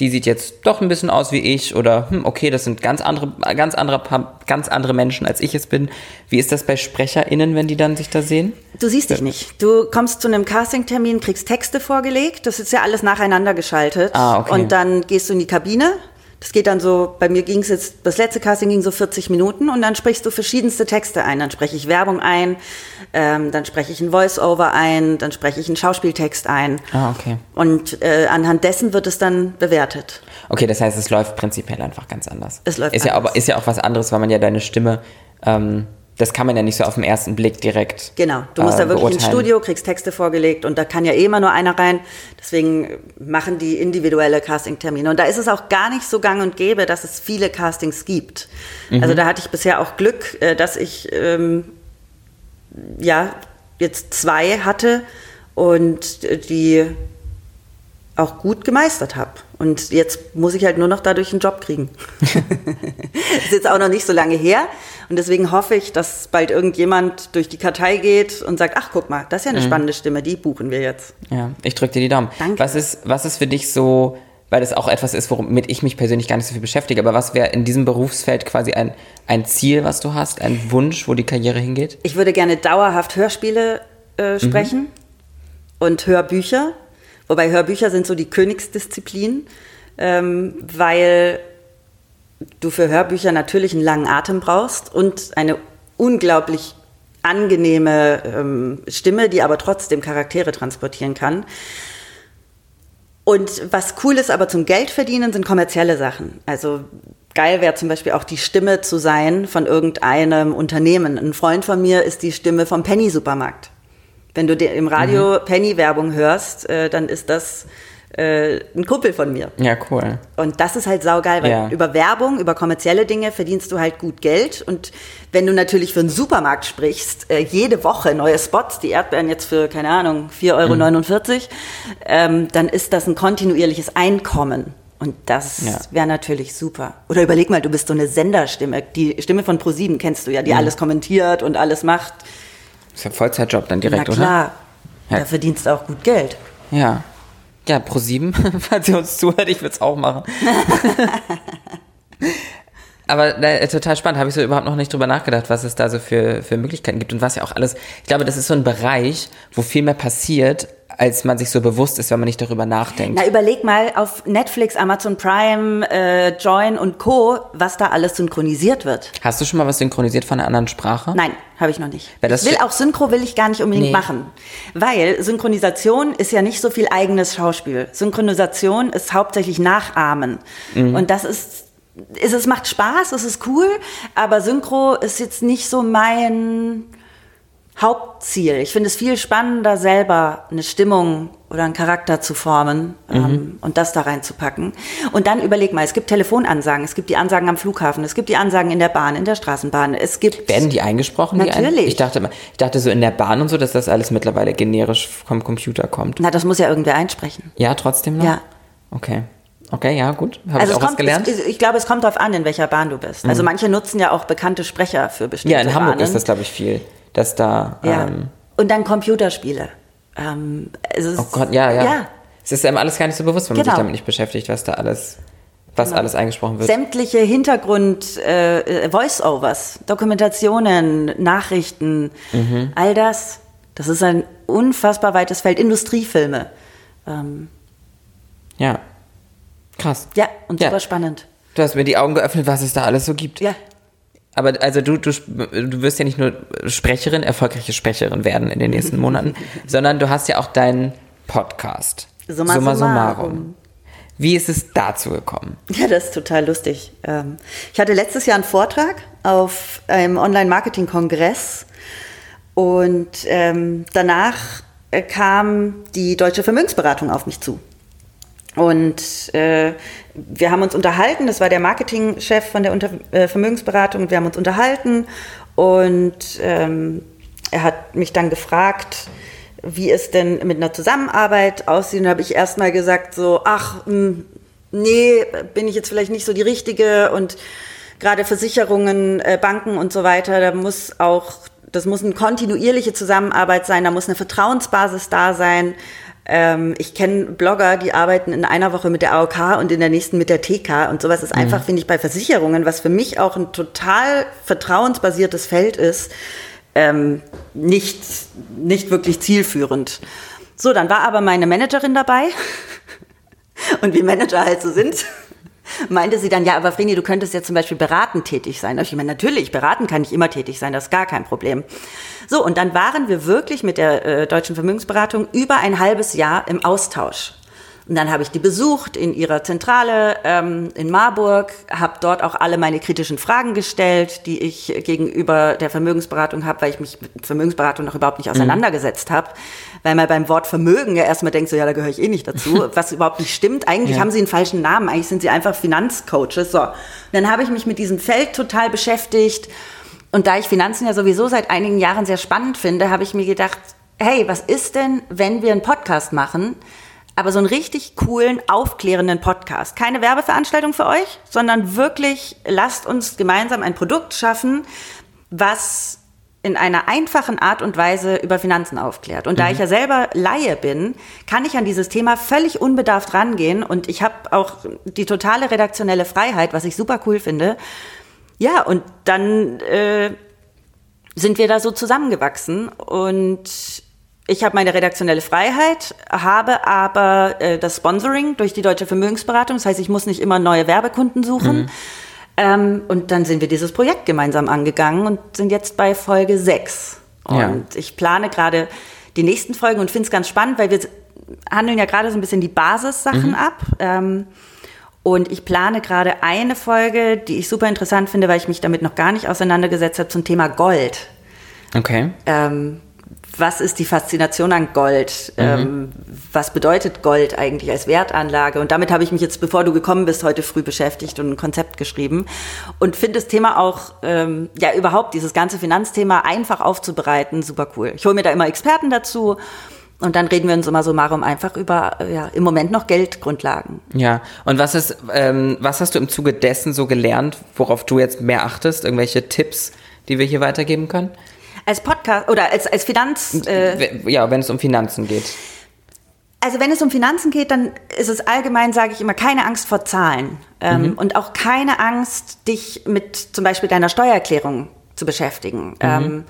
die sieht jetzt doch ein bisschen aus wie ich oder hm, okay, das sind ganz andere, ganz andere, ganz andere Menschen, als ich es bin. Wie ist das bei SprecherInnen, wenn die dann sich da sehen? Du siehst dich nicht. Du kommst zu einem Castingtermin, kriegst Texte vorgelegt, das ist ja alles nacheinander geschaltet. Ah, okay. Und dann gehst du in die Kabine. Das geht dann so, bei mir ging es jetzt, das letzte Casting ging so 40 Minuten und dann sprichst du verschiedenste Texte ein. Dann spreche ich Werbung ein, ähm, dann spreche ich ein Voice-Over ein, dann spreche ich einen Schauspieltext ein. Ah, okay. Und äh, anhand dessen wird es dann bewertet. Okay, das heißt, es läuft prinzipiell einfach ganz anders. Es läuft ist ja, anders. aber, ist ja auch was anderes, weil man ja deine Stimme, ähm, das kann man ja nicht so auf den ersten Blick direkt. Genau, du musst äh, da wirklich ins beurteilen. Studio, kriegst Texte vorgelegt und da kann ja eh immer nur einer rein. Deswegen machen die individuelle Castingtermine. Und da ist es auch gar nicht so gang und gäbe, dass es viele Castings gibt. Mhm. Also da hatte ich bisher auch Glück, äh, dass ich ähm, ja jetzt zwei hatte und äh, die auch gut gemeistert habe. Und jetzt muss ich halt nur noch dadurch einen Job kriegen. ist jetzt auch noch nicht so lange her. Und deswegen hoffe ich, dass bald irgendjemand durch die Kartei geht und sagt, ach guck mal, das ist ja eine spannende Stimme, die buchen wir jetzt. Ja, ich drücke dir die Daumen. Danke. Was ist, was ist für dich so, weil das auch etwas ist, womit ich mich persönlich gar nicht so viel beschäftige, aber was wäre in diesem Berufsfeld quasi ein, ein Ziel, was du hast, ein Wunsch, wo die Karriere hingeht? Ich würde gerne dauerhaft Hörspiele äh, sprechen und Hörbücher. Wobei Hörbücher sind so die Königsdisziplin, ähm, weil du für Hörbücher natürlich einen langen Atem brauchst und eine unglaublich angenehme ähm, Stimme, die aber trotzdem Charaktere transportieren kann. Und was cool ist aber zum Geld verdienen, sind kommerzielle Sachen. Also geil wäre zum Beispiel auch die Stimme zu sein von irgendeinem Unternehmen. Ein Freund von mir ist die Stimme vom Penny-Supermarkt. Wenn du im Radio Penny-Werbung hörst, äh, dann ist das äh, ein Kumpel von mir. Ja, cool. Und das ist halt saugeil, weil Ja. über Werbung, über kommerzielle Dinge verdienst du halt gut Geld. Und wenn du natürlich für einen Supermarkt sprichst, äh, jede Woche neue Spots, die Erdbeeren jetzt für, keine Ahnung, 4,49 Euro, ähm, dann ist das ein kontinuierliches Einkommen. Und das Ja. wäre natürlich super. Oder überleg mal, du bist so eine Senderstimme. Die Stimme von ProSieben kennst du ja, die alles kommentiert und alles macht. Ist ja ein Vollzeitjob dann direkt, Na oder? klar, Ja. da verdienst du auch gut Geld. Ja. Ja, pro sieben, falls ihr uns zuhört, ich würde es auch machen. Aber äh, total spannend, habe ich so überhaupt noch nicht drüber nachgedacht, was es da so für, für Möglichkeiten gibt und was ja auch alles. Ich glaube, das ist so ein Bereich, wo viel mehr passiert, als man sich so bewusst ist, wenn man nicht darüber nachdenkt. Na, überleg mal auf Netflix, Amazon Prime, äh, Join und Co., was da alles synchronisiert wird. Hast du schon mal was synchronisiert von einer anderen Sprache? Nein, habe ich noch nicht. Ich will auch Synchro will ich gar nicht unbedingt Nee. machen, weil Synchronisation ist ja nicht so viel eigenes Schauspiel. Synchronisation ist hauptsächlich Nachahmen Mhm. und das ist es macht Spaß, es ist cool, aber Synchro ist jetzt nicht so mein Hauptziel. Ich finde es viel spannender, selber eine Stimmung oder einen Charakter zu formen Mhm. ähm, und das da reinzupacken. Und dann überleg mal, es gibt Telefonansagen, es gibt die Ansagen am Flughafen, es gibt die Ansagen in der Bahn, in der Straßenbahn, es gibt Werden die eingesprochen? Die ein Natürlich. ich, dachte, ich dachte so in der Bahn und so, dass das alles mittlerweile generisch vom Computer kommt. Na, das muss ja irgendwer einsprechen. Ja, trotzdem noch? Ja. Okay. Okay, ja, gut. Habe Also ich auch was kommt, gelernt? Mhm. es, ich glaube, es kommt darauf an, in welcher Bahn du bist. Also manche nutzen ja auch bekannte Sprecher für bestimmte ja, in Hamburg Bahnen. ist das, glaube ich, viel. Dass da. Ja. Ähm, Und dann Computerspiele. Ähm, es ist, oh Gott, ja, ja. ja. Es ist einem alles gar nicht so bewusst, wenn man Genau. sich damit nicht beschäftigt, was da alles, was alles eingesprochen wird. Sämtliche Hintergrund, äh, Voice-Overs, Dokumentationen, Nachrichten, Mhm. all das. Das ist ein unfassbar weites Feld. Industriefilme. Ähm, Ja. Krass. ja, und Ja. super spannend. Du hast mir die Augen geöffnet, was es da alles so gibt. Ja. Aber also du, du, du wirst ja nicht nur Sprecherin, erfolgreiche Sprecherin werden in den nächsten Monaten, sondern du hast ja auch deinen Podcast. Summa summarum. Wie ist es dazu gekommen? Ja, das ist total lustig. Ähm, Ich hatte letztes Jahr einen Vortrag auf einem Online-Marketing-Kongress und ähm, danach äh, kam die Deutsche Vermögensberatung auf mich zu. Und äh, wir haben uns unterhalten, das war der Marketingchef von der Unter äh, Vermögensberatung, wir haben uns unterhalten. Und ähm, er hat mich dann gefragt, wie es denn mit einer Zusammenarbeit aussieht. Und da habe ich erstmal gesagt, so, ach, mh, nee, bin ich jetzt vielleicht nicht so die Richtige. Und gerade Versicherungen, äh, Banken und so weiter, da muss auch, das muss eine kontinuierliche Zusammenarbeit sein, da muss eine Vertrauensbasis da sein. Ähm, ich kenne Blogger, die arbeiten in einer Woche mit der AOK und in der nächsten mit der TK und sowas ist einfach, finde ich, bei Versicherungen, was für mich auch ein total vertrauensbasiertes Feld ist, ähm, nicht, nicht wirklich zielführend. So, dann war aber meine Managerin dabei. Und wie Manager halt so sind, meinte sie dann, ja, aber Vreni, du könntest ja zum Beispiel beratend tätig sein. Und ich meine, natürlich, beraten kann ich immer tätig sein, das ist gar kein Problem. So, und dann waren wir wirklich mit der äh, Deutschen Vermögensberatung über ein halbes Jahr im Austausch. Und dann habe ich die besucht in ihrer Zentrale ähm, in Marburg, habe dort auch alle meine kritischen Fragen gestellt, die ich gegenüber der Vermögensberatung habe, weil ich mich mit Vermögensberatung noch überhaupt nicht auseinandergesetzt habe. Weil man beim Wort Vermögen ja erstmal denkt, so ja, da gehöre ich eh nicht dazu, was überhaupt nicht stimmt. Eigentlich Ja. haben sie einen falschen Namen, eigentlich sind sie einfach Finanzcoaches. So, und dann habe ich mich mit diesem Feld total beschäftigt. Und da ich Finanzen ja sowieso seit einigen Jahren sehr spannend finde, habe ich mir gedacht, hey, was ist denn, wenn wir einen Podcast machen, aber so einen richtig coolen, aufklärenden Podcast. Keine Werbeveranstaltung für euch, sondern wirklich lasst uns gemeinsam ein Produkt schaffen, was in einer einfachen Art und Weise über Finanzen aufklärt. Und da ich ja selber Laie bin, kann ich an dieses Thema völlig unbedarft rangehen und ich habe auch die totale redaktionelle Freiheit, was ich super cool finde. Ja, und dann äh, sind wir da so zusammengewachsen und ich habe meine redaktionelle Freiheit, habe aber äh, das Sponsoring durch die Deutsche Vermögensberatung. Das heißt, ich muss nicht immer neue Werbekunden suchen. Ähm, und dann sind wir dieses Projekt gemeinsam angegangen und sind jetzt bei Folge 6. Und Ja. ich plane gerade die nächsten Folgen und finde es ganz spannend, weil wir handeln ja gerade so ein bisschen die Basissachen ab. Ähm, und ich plane gerade eine Folge, die ich super interessant finde, weil ich mich damit noch gar nicht auseinandergesetzt habe, zum Thema Gold. Okay. Ähm, was ist die Faszination an Gold? Ähm, was bedeutet Gold eigentlich als Wertanlage? Und damit habe ich mich jetzt, bevor du gekommen bist, heute früh beschäftigt und ein Konzept geschrieben. Und finde das Thema auch, ähm, ja, überhaupt dieses ganze Finanzthema einfach aufzubereiten, super cool. Ich hole mir da immer Experten dazu. Und dann reden wir uns immer so marum einfach über, äh, ja, im Moment noch Geldgrundlagen. Ja. Und was ist, ähm, was hast du im Zuge dessen so gelernt, worauf du jetzt mehr achtest? Irgendwelche Tipps, die wir hier weitergeben können? Als Podcast oder als, als Finanz, äh, ja, wenn es um Finanzen geht. Also wenn es um Finanzen geht, dann ist es allgemein, sage ich immer, keine Angst vor Zahlen ähm, und auch keine Angst, dich mit zum Beispiel deiner Steuererklärung zu beschäftigen. Ähm,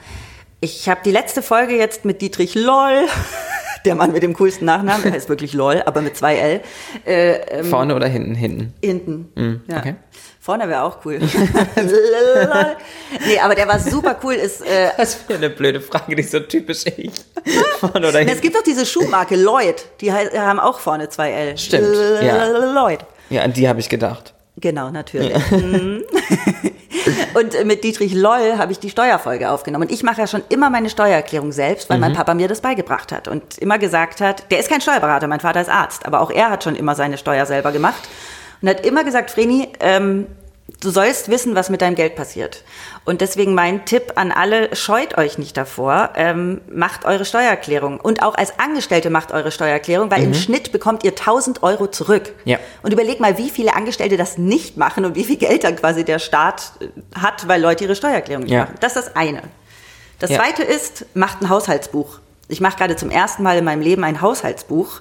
ich habe die letzte Folge jetzt mit Dietrich Loll, der Mann mit dem coolsten Nachnamen, der heißt wirklich Loll, aber mit zwei L, äh, Vorne oder hinten? Hinten. hinten. Ja. okay. Vorne wäre auch cool. Nee, aber der war super cool. Ist, äh, Das wäre eine blöde Frage, die so typisch ich. Vorne oder es hinten? gibt doch diese Schuhmarke Lloyd, die haben auch vorne zwei L. Stimmt, ja. Lloyd. Ja, an die habe ich gedacht. Genau, natürlich. Mhm. Und äh, mit Dietrich Loll habe ich die Steuerfolge aufgenommen. Und ich mache ja schon immer meine Steuererklärung selbst, weil mein Papa mir das beigebracht hat und immer gesagt hat, der ist kein Steuerberater, mein Vater ist Arzt, aber auch er hat schon immer seine Steuer selber gemacht und hat immer gesagt, Vreni, ähm, du sollst wissen, was mit deinem Geld passiert. Und deswegen mein Tipp an alle, scheut euch nicht davor, ähm, macht eure Steuererklärung. Und auch als Angestellte macht eure Steuererklärung, weil im Schnitt bekommt ihr 1000 Euro zurück. Ja. Und überleg mal, wie viele Angestellte das nicht machen und wie viel Geld dann quasi der Staat äh, hat, weil Leute ihre Steuererklärung nicht Ja. machen. Das ist das eine. Das Ja. zweite ist, macht ein Haushaltsbuch. Ich mache gerade zum ersten Mal in meinem Leben ein Haushaltsbuch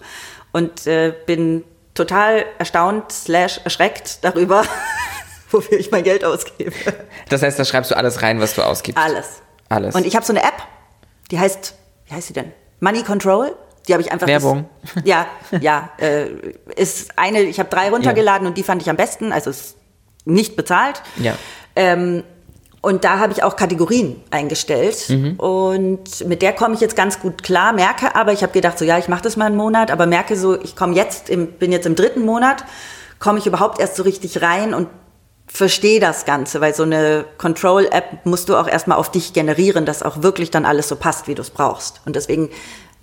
und äh, bin total erstaunt slash erschreckt darüber, wofür ich mein Geld ausgebe. Das heißt, da schreibst du alles rein, was du ausgibst. Alles. Alles. Und ich habe so eine App, die heißt, wie heißt sie denn? Money Control. Die habe ich einfach. Werbung. Ja, ja. Äh, ist eine, ich habe drei runtergeladen und die fand ich am besten. Also ist nicht bezahlt. Ja. Ähm, und da habe ich auch Kategorien eingestellt. Und mit der komme ich jetzt ganz gut klar, merke aber, ich habe gedacht, so ja, ich mache das mal einen Monat, aber merke so, ich komme jetzt, im, bin jetzt im dritten Monat, komme ich überhaupt erst so richtig rein und verstehe das Ganze, weil so eine Control-App musst du auch erstmal auf dich generieren, dass auch wirklich dann alles so passt, wie du es brauchst. Und deswegen,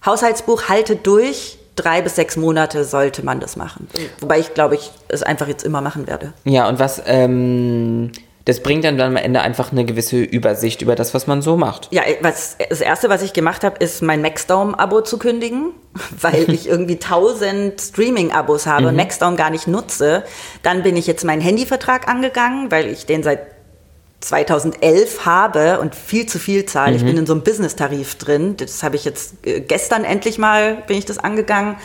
Haushaltsbuch haltet durch, drei bis sechs Monate sollte man das machen. Wobei ich glaube, ich es einfach jetzt immer machen werde. Ja, und was, ähm, das bringt dann am Ende einfach eine gewisse Übersicht über das, was man so macht. Ja, was, das erste, was ich gemacht habe, ist mein Maxdome-Abo zu kündigen, weil ich irgendwie tausend Streaming-Abos habe und Maxdome gar nicht nutze. Dann bin ich jetzt meinen Handyvertrag angegangen, weil ich den seit 2011 habe und viel zu viel zahle. Ich bin in so einem Business-Tarif drin. Das habe ich jetzt äh, gestern endlich mal, bin ich das angegangen.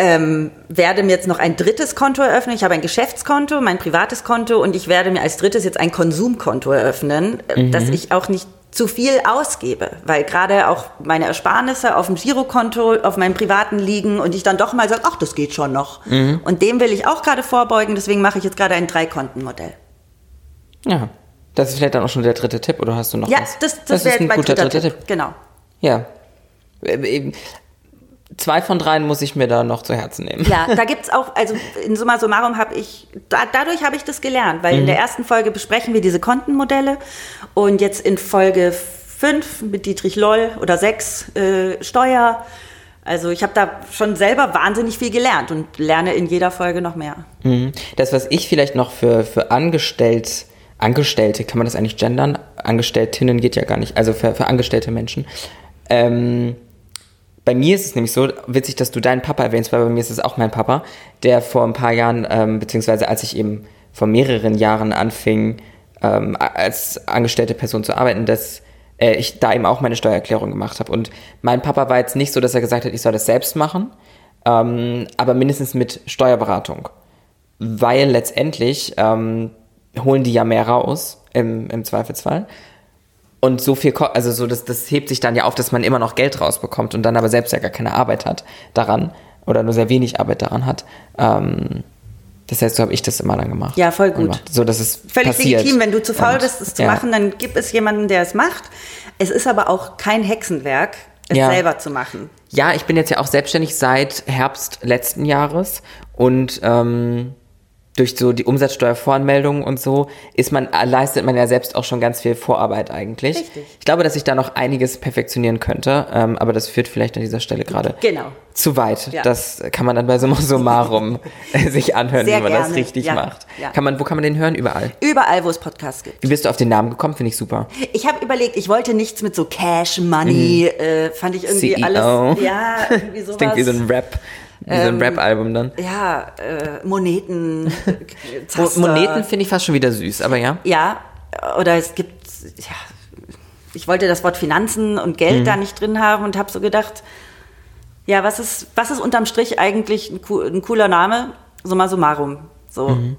Ähm, werde mir jetzt noch ein drittes Konto eröffnen. Ich habe ein Geschäftskonto, mein privates Konto und ich werde mir als drittes jetzt ein Konsumkonto eröffnen, äh, dass ich auch nicht zu viel ausgebe, weil gerade auch meine Ersparnisse auf dem Girokonto, auf meinem privaten liegen und ich dann doch mal sage, ach, das geht schon noch. Und dem will ich auch gerade vorbeugen, deswegen mache ich jetzt gerade ein Dreikontenmodell. Ja. Das ist vielleicht dann auch schon der dritte Tipp, oder hast du noch Ja, was? das, das, wäre ist jetzt ein mein guter dritter dritter Tipp. Tipp. Genau. Ja. Zwei von dreien muss ich mir da noch zu Herzen nehmen. Ja, da gibt's auch, also in summa summarum habe ich, da, dadurch habe ich das gelernt, weil in der ersten Folge besprechen wir diese Kontenmodelle und jetzt in Folge 5 mit Dietrich Loll oder 6 äh, Steuer. Also ich habe da schon selber wahnsinnig viel gelernt und lerne in jeder Folge noch mehr. Mhm. Das, was ich vielleicht noch für, für angestellt, Angestellte, kann man das eigentlich gendern? Angestelltinnen geht ja gar nicht, also für, für angestellte Menschen. Ähm, bei mir ist es nämlich so, witzig, dass du deinen Papa erwähnst, weil bei mir ist es auch mein Papa, der vor ein paar Jahren, ähm, beziehungsweise als ich eben vor mehreren Jahren anfing, ähm, als angestellte Person zu arbeiten, dass äh, ich da eben auch meine Steuererklärung gemacht habe. Und mein Papa war jetzt nicht so, dass er gesagt hat, ich soll das selbst machen, ähm, aber mindestens mit Steuerberatung. Weil letztendlich ähm, holen die ja mehr raus im, im Zweifelsfall. Und so viel, also so, das, das hebt sich dann ja auf, dass man immer noch Geld rausbekommt und dann aber selbst ja gar keine Arbeit hat daran oder nur sehr wenig Arbeit daran hat. Ähm, das heißt, so habe ich das immer dann gemacht. Ja, voll gut. So, dass es Völlig passiert. legitim, wenn du zu faul bist, es zu ja. machen, dann gibt es jemanden, der es macht. Es ist aber auch kein Hexenwerk, es Ja. selber zu machen. Ja, ich bin jetzt ja auch selbstständig seit Herbst letzten Jahres und ähm, durch so die Umsatzsteuervoranmeldung und so ist man, leistet man ja selbst auch schon ganz viel Vorarbeit eigentlich. Richtig. Ich glaube, dass ich da noch einiges perfektionieren könnte, ähm, aber das führt vielleicht an dieser Stelle gerade Genau. zu weit. Ja. Das kann man dann bei Summa Summarum äh, sich anhören, Sehr wie man das gerne. richtig Ja. macht. Ja. Kann man, wo kann man den hören? Überall. Überall, wo es Podcasts gibt. Wie bist du auf den Namen gekommen? Finde ich super. Ich habe überlegt, ich wollte nichts mit so Cash, Money, äh, fand ich irgendwie CEO. alles, ja, irgendwie Das sowas. klingt wie so ein Rap, wie so ein Rap-Album dann. ja, äh, Moneten. Moneten finde ich fast schon wieder süß, aber ja. Ja, oder es gibt, ja, ich wollte das Wort Finanzen und Geld Mhm. da nicht drin haben und habe so gedacht, ja, was ist, was ist unterm Strich eigentlich ein cooler Name? Summa summarum. So, Mhm.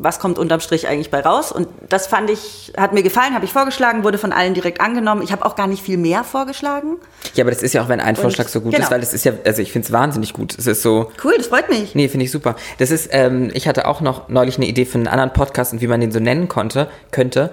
Was kommt unterm Strich eigentlich bei raus? Und das fand ich, hat mir gefallen, habe ich vorgeschlagen, wurde von allen direkt angenommen. Ich habe auch gar nicht viel mehr vorgeschlagen. Ja, aber das ist ja auch, wenn ein Vorschlag so gut genau. ist, weil das ist ja, also ich finde es wahnsinnig gut. Es ist so, Cool, das freut mich. nee, finde ich super. Das ist, ähm, ich hatte auch noch neulich eine Idee für einen anderen Podcast und wie man den so nennen konnte, könnte.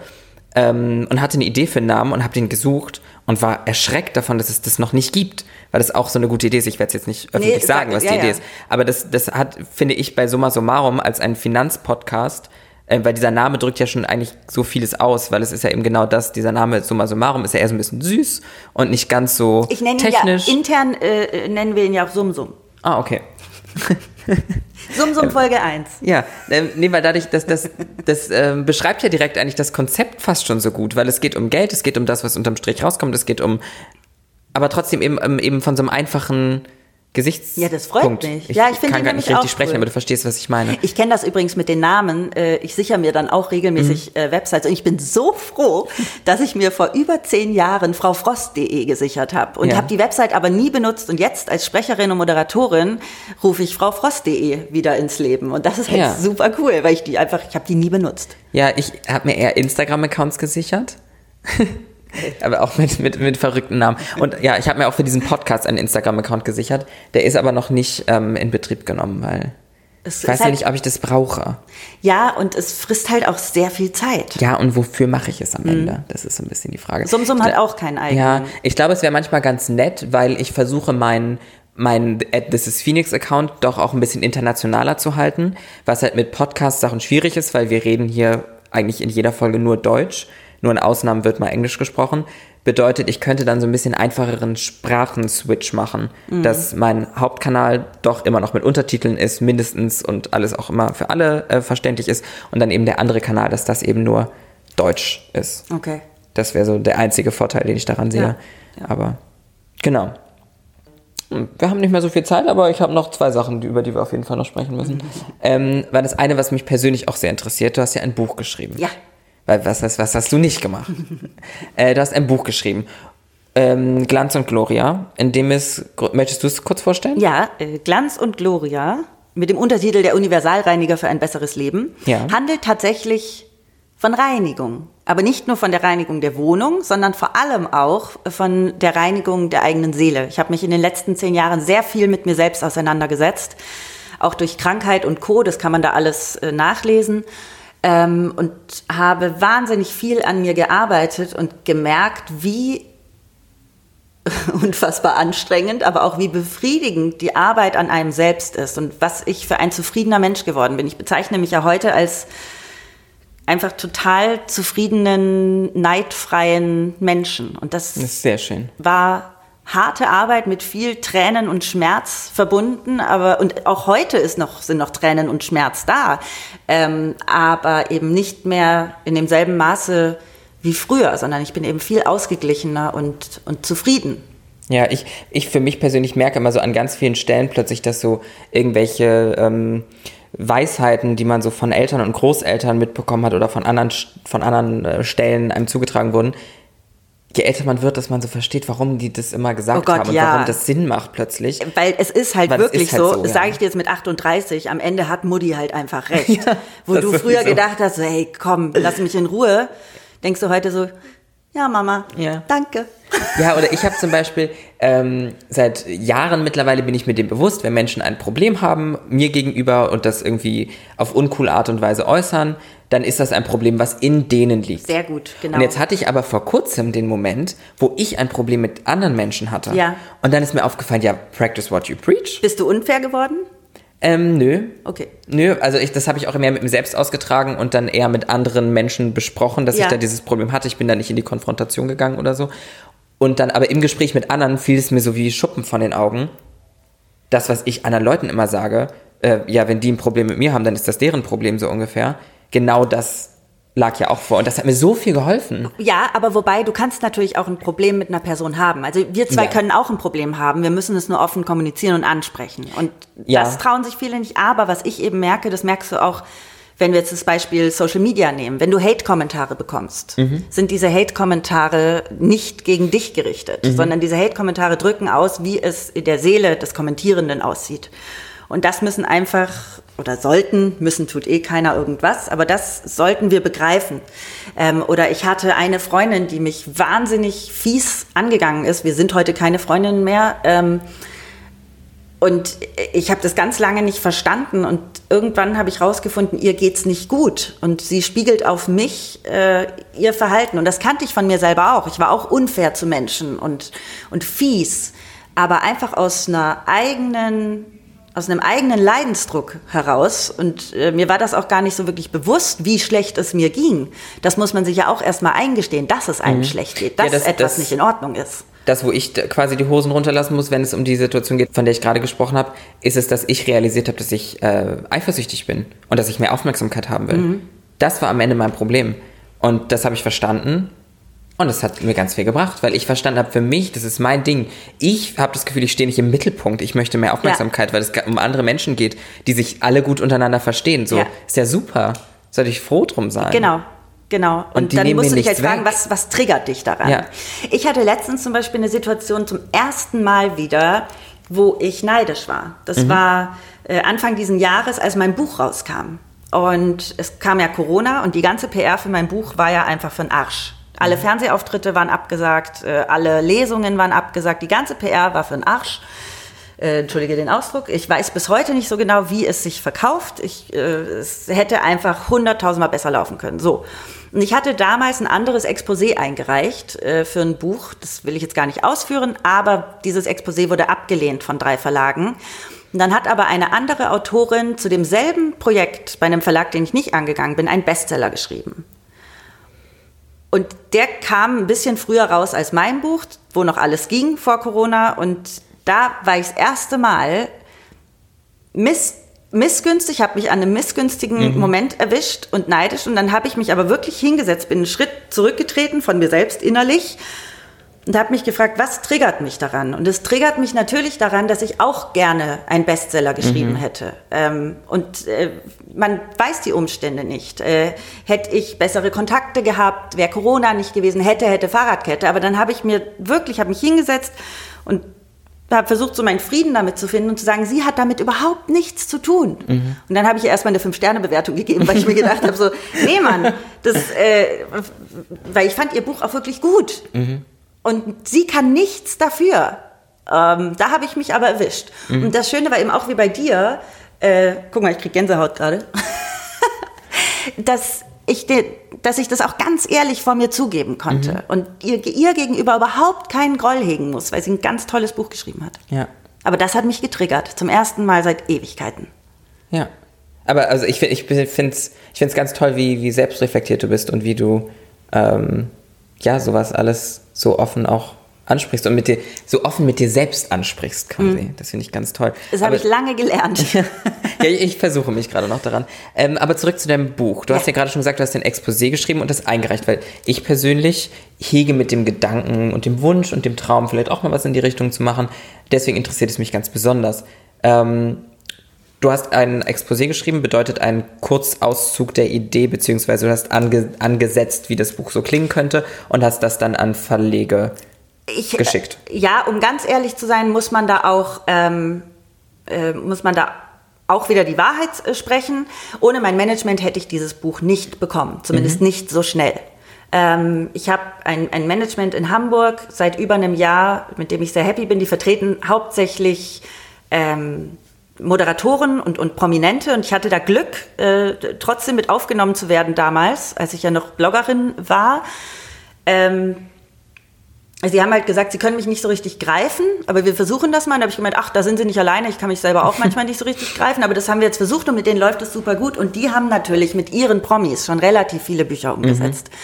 Ähm, und hatte eine Idee für einen Namen und habe den gesucht und war erschreckt davon, dass es das noch nicht gibt. Weil das auch so eine gute Idee ist. Ich werde es jetzt nicht öffentlich sag- sagen, was ja, die Idee ja. ist. Aber das, das hat, finde ich, bei Summa Summarum als ein Finanzpodcast, äh, weil dieser Name drückt ja schon eigentlich so vieles aus, weil es ist ja eben genau das, dieser Name Summa Summarum ist ja eher so ein bisschen süß und nicht ganz so Ich nenne ihn technisch. ja, intern äh, äh, nennen wir ihn ja auch Sum Sum. ah, okay. Sum Sum Folge 1. Ja, ähm, nee, weil dadurch, das, das, das ähm, beschreibt ja direkt eigentlich das Konzept fast schon so gut, weil es geht um Geld, es geht um das, was unterm Strich rauskommt, es geht um, aber trotzdem eben, ähm, eben von so einem einfachen Gesichtspunkt. Ja, das freut mich. Ja, ich finde kann gar nicht richtig sprechen, cool. aber du verstehst, was ich meine. Ich kenne das übrigens mit den Namen. Äh, Ich sichere mir dann auch regelmäßig Mhm. äh, Websites. Und ich bin so froh, dass ich mir vor über zehn Jahren fraufrost.de gesichert habe. Und Ja. habe die Website aber nie benutzt. Und jetzt als Sprecherin und Moderatorin rufe ich fraufrost.de wieder ins Leben. Und das ist halt Ja. super cool, weil ich die einfach, ich habe die nie benutzt. Ja, ich habe mir eher Instagram-Accounts gesichert. aber auch mit, mit, mit verrückten Namen. Und ja, ich habe mir auch für diesen Podcast einen Instagram-Account gesichert. Der ist aber noch nicht ähm, in Betrieb genommen, weil Es ich weiß ist ja halt, nicht, ob ich das brauche. ja, und es frisst halt auch sehr viel Zeit. Ja, und wofür mache ich es am Mhm. Ende? Das ist so ein bisschen die Frage. Sum Sum hat auch keinen eigenen. Ja, ich glaube, es wäre manchmal ganz nett, weil ich versuche, meinen mein This is Phoenix Account doch auch ein bisschen internationaler zu halten, was halt mit Podcast-Sachen schwierig ist, weil wir reden hier eigentlich in jeder Folge nur Deutsch, nur in Ausnahmen wird mal Englisch gesprochen. Bedeutet, ich könnte dann so ein bisschen einfacheren Sprachenswitch machen, dass mein Hauptkanal doch immer noch mit Untertiteln ist, mindestens und alles auch immer für alle äh, verständlich ist und dann eben der andere Kanal, dass das eben nur Deutsch ist. Okay. Das wäre so der einzige Vorteil, den ich daran sehe. Ja, ja. Aber genau. Wir haben nicht mehr so viel Zeit, aber ich habe noch zwei Sachen, über die wir auf jeden Fall noch sprechen müssen. ähm, weil das eine, was mich persönlich auch sehr interessiert, du hast ja ein Buch geschrieben. Ja. Was, was, was hast du nicht gemacht? äh, du hast ein Buch geschrieben. Ähm, Glanz und Gloria, in dem es, möchtest du es kurz vorstellen? Ja, äh, Glanz und Gloria mit dem Untertitel Der Universalreiniger für ein besseres Leben Ja. handelt tatsächlich von Reinigung. Aber nicht nur von der Reinigung der Wohnung, sondern vor allem auch von der Reinigung der eigenen Seele. Ich habe mich in den letzten zehn Jahren sehr viel mit mir selbst auseinandergesetzt. Auch durch Krankheit und Co., das kann man da alles äh, nachlesen. Ähm, und habe wahnsinnig viel an mir gearbeitet und gemerkt, wie unfassbar anstrengend, aber auch wie befriedigend die Arbeit an einem selbst ist und was ich für ein zufriedener Mensch geworden bin. Ich bezeichne mich ja heute als einfach total zufriedenen, neidfreien Menschen. Und das, Das ist sehr schön. war harte Arbeit mit viel Tränen und Schmerz verbunden, aber und auch heute ist noch, sind noch Tränen und Schmerz da, ähm, aber eben nicht mehr in demselben Maße wie früher, sondern ich bin eben viel ausgeglichener und, und zufrieden. Ja, ich, ich für mich persönlich merke immer so an ganz vielen Stellen plötzlich, dass so irgendwelche ähm, Weisheiten, die man so von Eltern und Großeltern mitbekommen hat oder von anderen, von anderen äh, Stellen einem zugetragen wurden, je älter man wird, dass man so versteht, warum die das immer gesagt Oh Gott, haben und ja. warum das Sinn macht plötzlich. Weil es ist halt Weil wirklich ist halt so, so, ja. sage ich dir jetzt mit 38, am Ende hat Mutti halt einfach recht. Wo das du früher gedacht hast, so, hey, komm, lass mich in Ruhe, denkst du heute so, ja Mama, Ja. danke. Ja, oder ich habe zum Beispiel ähm, seit Jahren mittlerweile bin ich mir dem bewusst, wenn Menschen ein Problem haben, mir gegenüber und das irgendwie auf uncoole Art und Weise äußern, dann ist das ein Problem, was in denen liegt. Sehr gut, genau. Und jetzt hatte ich aber vor kurzem den Moment, wo ich ein Problem mit anderen Menschen hatte. Ja. Und dann ist mir aufgefallen, ja, practice what you preach. Bist du unfair geworden? Ähm, nö. Okay. Nö, also ich, das habe ich auch mehr mit mir selbst ausgetragen und dann eher mit anderen Menschen besprochen, dass Ja. ich da dieses Problem hatte. Ich bin da nicht in die Konfrontation gegangen oder so. Und dann aber im Gespräch mit anderen fiel es mir so wie Schuppen von den Augen. Das, was ich anderen Leuten immer sage, äh, ja, wenn die ein Problem mit mir haben, dann ist das deren Problem so ungefähr. Genau das lag ja auch vor. Und das hat mir so viel geholfen. Ja, aber wobei, du kannst natürlich auch ein Problem mit einer Person haben. Also wir zwei Ja. können auch ein Problem haben. Wir müssen es nur offen kommunizieren und ansprechen. Und Ja. das trauen sich viele nicht. Aber was ich eben merke, das merkst du auch, wenn wir jetzt das Beispiel Social Media nehmen. Wenn du Hate-Kommentare bekommst, sind diese Hate-Kommentare nicht gegen dich gerichtet, sondern diese Hate-Kommentare drücken aus, wie es in der Seele des Kommentierenden aussieht. Und das müssen einfach, oder sollten, müssen tut eh keiner irgendwas, aber das sollten wir begreifen. Ähm, oder ich hatte eine Freundin, die mich wahnsinnig fies angegangen ist. Wir sind heute keine Freundinnen mehr. Ähm, und ich habe das ganz lange nicht verstanden und irgendwann habe ich rausgefunden, ihr geht's nicht gut und sie spiegelt auf mich äh, ihr Verhalten und das kannte ich von mir selber auch. Ich war auch unfair zu Menschen und und fies, aber einfach aus einer eigenen aus einem eigenen Leidensdruck heraus und äh, mir war das auch gar nicht so wirklich bewusst, wie schlecht es mir ging. Das muss man sich ja auch erstmal eingestehen, dass es einem schlecht geht, dass Mhm. Ja, das- etwas das- nicht in Ordnung ist. Das, wo ich quasi die Hosen runterlassen muss, wenn es um die Situation geht, von der ich gerade gesprochen habe, ist es, dass ich realisiert habe, dass ich äh, eifersüchtig bin und dass ich mehr Aufmerksamkeit haben will. Das war am Ende mein Problem. Und das habe ich verstanden. Und das hat mir ganz viel gebracht, weil ich verstanden habe, für mich, das ist mein Ding. Ich habe das Gefühl, ich stehe nicht im Mittelpunkt. Ich möchte mehr Aufmerksamkeit, weil es um andere Menschen geht, die sich alle gut untereinander verstehen. So, Ja. ist ja super. Sollte ich froh drum sein. Genau. Genau. Und, Und dann musst du dich halt fragen, was, was triggert dich daran? Ja. Ich hatte letztens zum Beispiel eine Situation zum ersten Mal wieder, wo ich neidisch war. Das Mhm. war äh, Anfang diesen Jahres, als mein Buch rauskam. Und es kam ja Corona und die ganze PR für mein Buch war ja einfach den Arsch. Alle Fernsehauftritte waren abgesagt, äh, alle Lesungen waren abgesagt, die ganze PR war für den Arsch. Äh, entschuldige den Ausdruck. Ich weiß bis heute nicht so genau, wie es sich verkauft. Ich, äh, es hätte einfach hunderttausendmal besser laufen können. So. Und ich hatte damals ein anderes Exposé eingereicht äh, für ein Buch. Das will ich jetzt gar nicht ausführen, aber dieses Exposé wurde abgelehnt von drei Verlagen. Und dann hat aber eine andere Autorin zu demselben Projekt bei einem Verlag, den ich nicht angegangen bin, einen Bestseller geschrieben. Und der kam ein bisschen früher raus als mein Buch, wo noch alles ging vor Corona. Und da war ich das erste Mal miss, missgünstig, habe mich an einem missgünstigen Moment erwischt und neidisch. Und dann habe ich mich aber wirklich hingesetzt, bin einen Schritt zurückgetreten von mir selbst innerlich, und habe mich gefragt, was triggert mich daran? Und es triggert mich natürlich daran, dass ich auch gerne einen Bestseller geschrieben mhm. hätte. Ähm, und äh, man weiß die Umstände nicht. Äh, hätte ich bessere Kontakte gehabt, wäre Corona nicht gewesen, hätte, hätte Fahrradkette. Aber dann habe ich mir wirklich, habe mich hingesetzt und habe versucht, so meinen Frieden damit zu finden und zu sagen, sie hat damit überhaupt nichts zu tun. Mhm. Und dann habe ich erstmal eine Fünf-Sterne-Bewertung gegeben, weil ich mir gedacht habe, so, nee, Mann, das, äh, weil ich fand ihr Buch auch wirklich gut. Mhm. Und sie kann nichts dafür. Ähm, da habe ich mich aber erwischt. Mhm. Und das Schöne war eben auch wie bei dir, äh, guck mal, ich krieg Gänsehaut gerade, dass ich, dass ich das auch ganz ehrlich vor mir zugeben konnte mhm. und ihr, ihr gegenüber überhaupt keinen Groll hegen muss, weil sie ein ganz tolles Buch geschrieben hat. Ja. Aber das hat mich getriggert, zum ersten Mal seit Ewigkeiten. Ja. Aber also ich, ich finde es ich find's ganz toll, wie, wie selbstreflektiert du bist und wie du ähm, ja sowas alles so offen auch ansprichst und mit dir so offen mit dir selbst ansprichst quasi. Mhm. Das finde ich ganz toll. Das habe ich lange gelernt. ja, ich, ich, versuche mich gerade noch daran. Ähm, aber zurück zu deinem Buch. Du ja. hast ja gerade schon gesagt, du hast ein Exposé geschrieben und das eingereicht, weil ich persönlich hege mit dem Gedanken und dem Wunsch und dem Traum vielleicht auch mal was in die Richtung zu machen. Deswegen interessiert es mich ganz besonders. Ähm, Du hast ein Exposé geschrieben, bedeutet ein Kurzauszug der Idee, beziehungsweise du hast ange angesetzt, wie das Buch so klingen könnte und hast das dann an Verlege ich, geschickt. Äh, ja, um ganz ehrlich zu sein, muss man da auch, ähm, äh, muss man da auch wieder die Wahrheit äh, sprechen. Ohne mein Management hätte ich dieses Buch nicht bekommen, zumindest mhm. nicht so schnell. Ähm, ich habe ein, ein, Management in Hamburg seit über einem Jahr, mit dem ich sehr happy bin. Die vertreten hauptsächlich ähm, Moderatoren und, und Prominente und ich hatte da Glück, äh, trotzdem mit aufgenommen zu werden damals, als ich ja noch Bloggerin war. Ähm, Sie haben halt gesagt, Sie können mich nicht so richtig greifen, aber wir versuchen das mal. Da habe ich gemeint, ach, da sind Sie nicht alleine, ich kann mich selber auch manchmal nicht so richtig greifen, aber das haben wir jetzt versucht und mit denen läuft es super gut. Und die haben natürlich mit ihren Promis schon relativ viele Bücher umgesetzt. Mhm.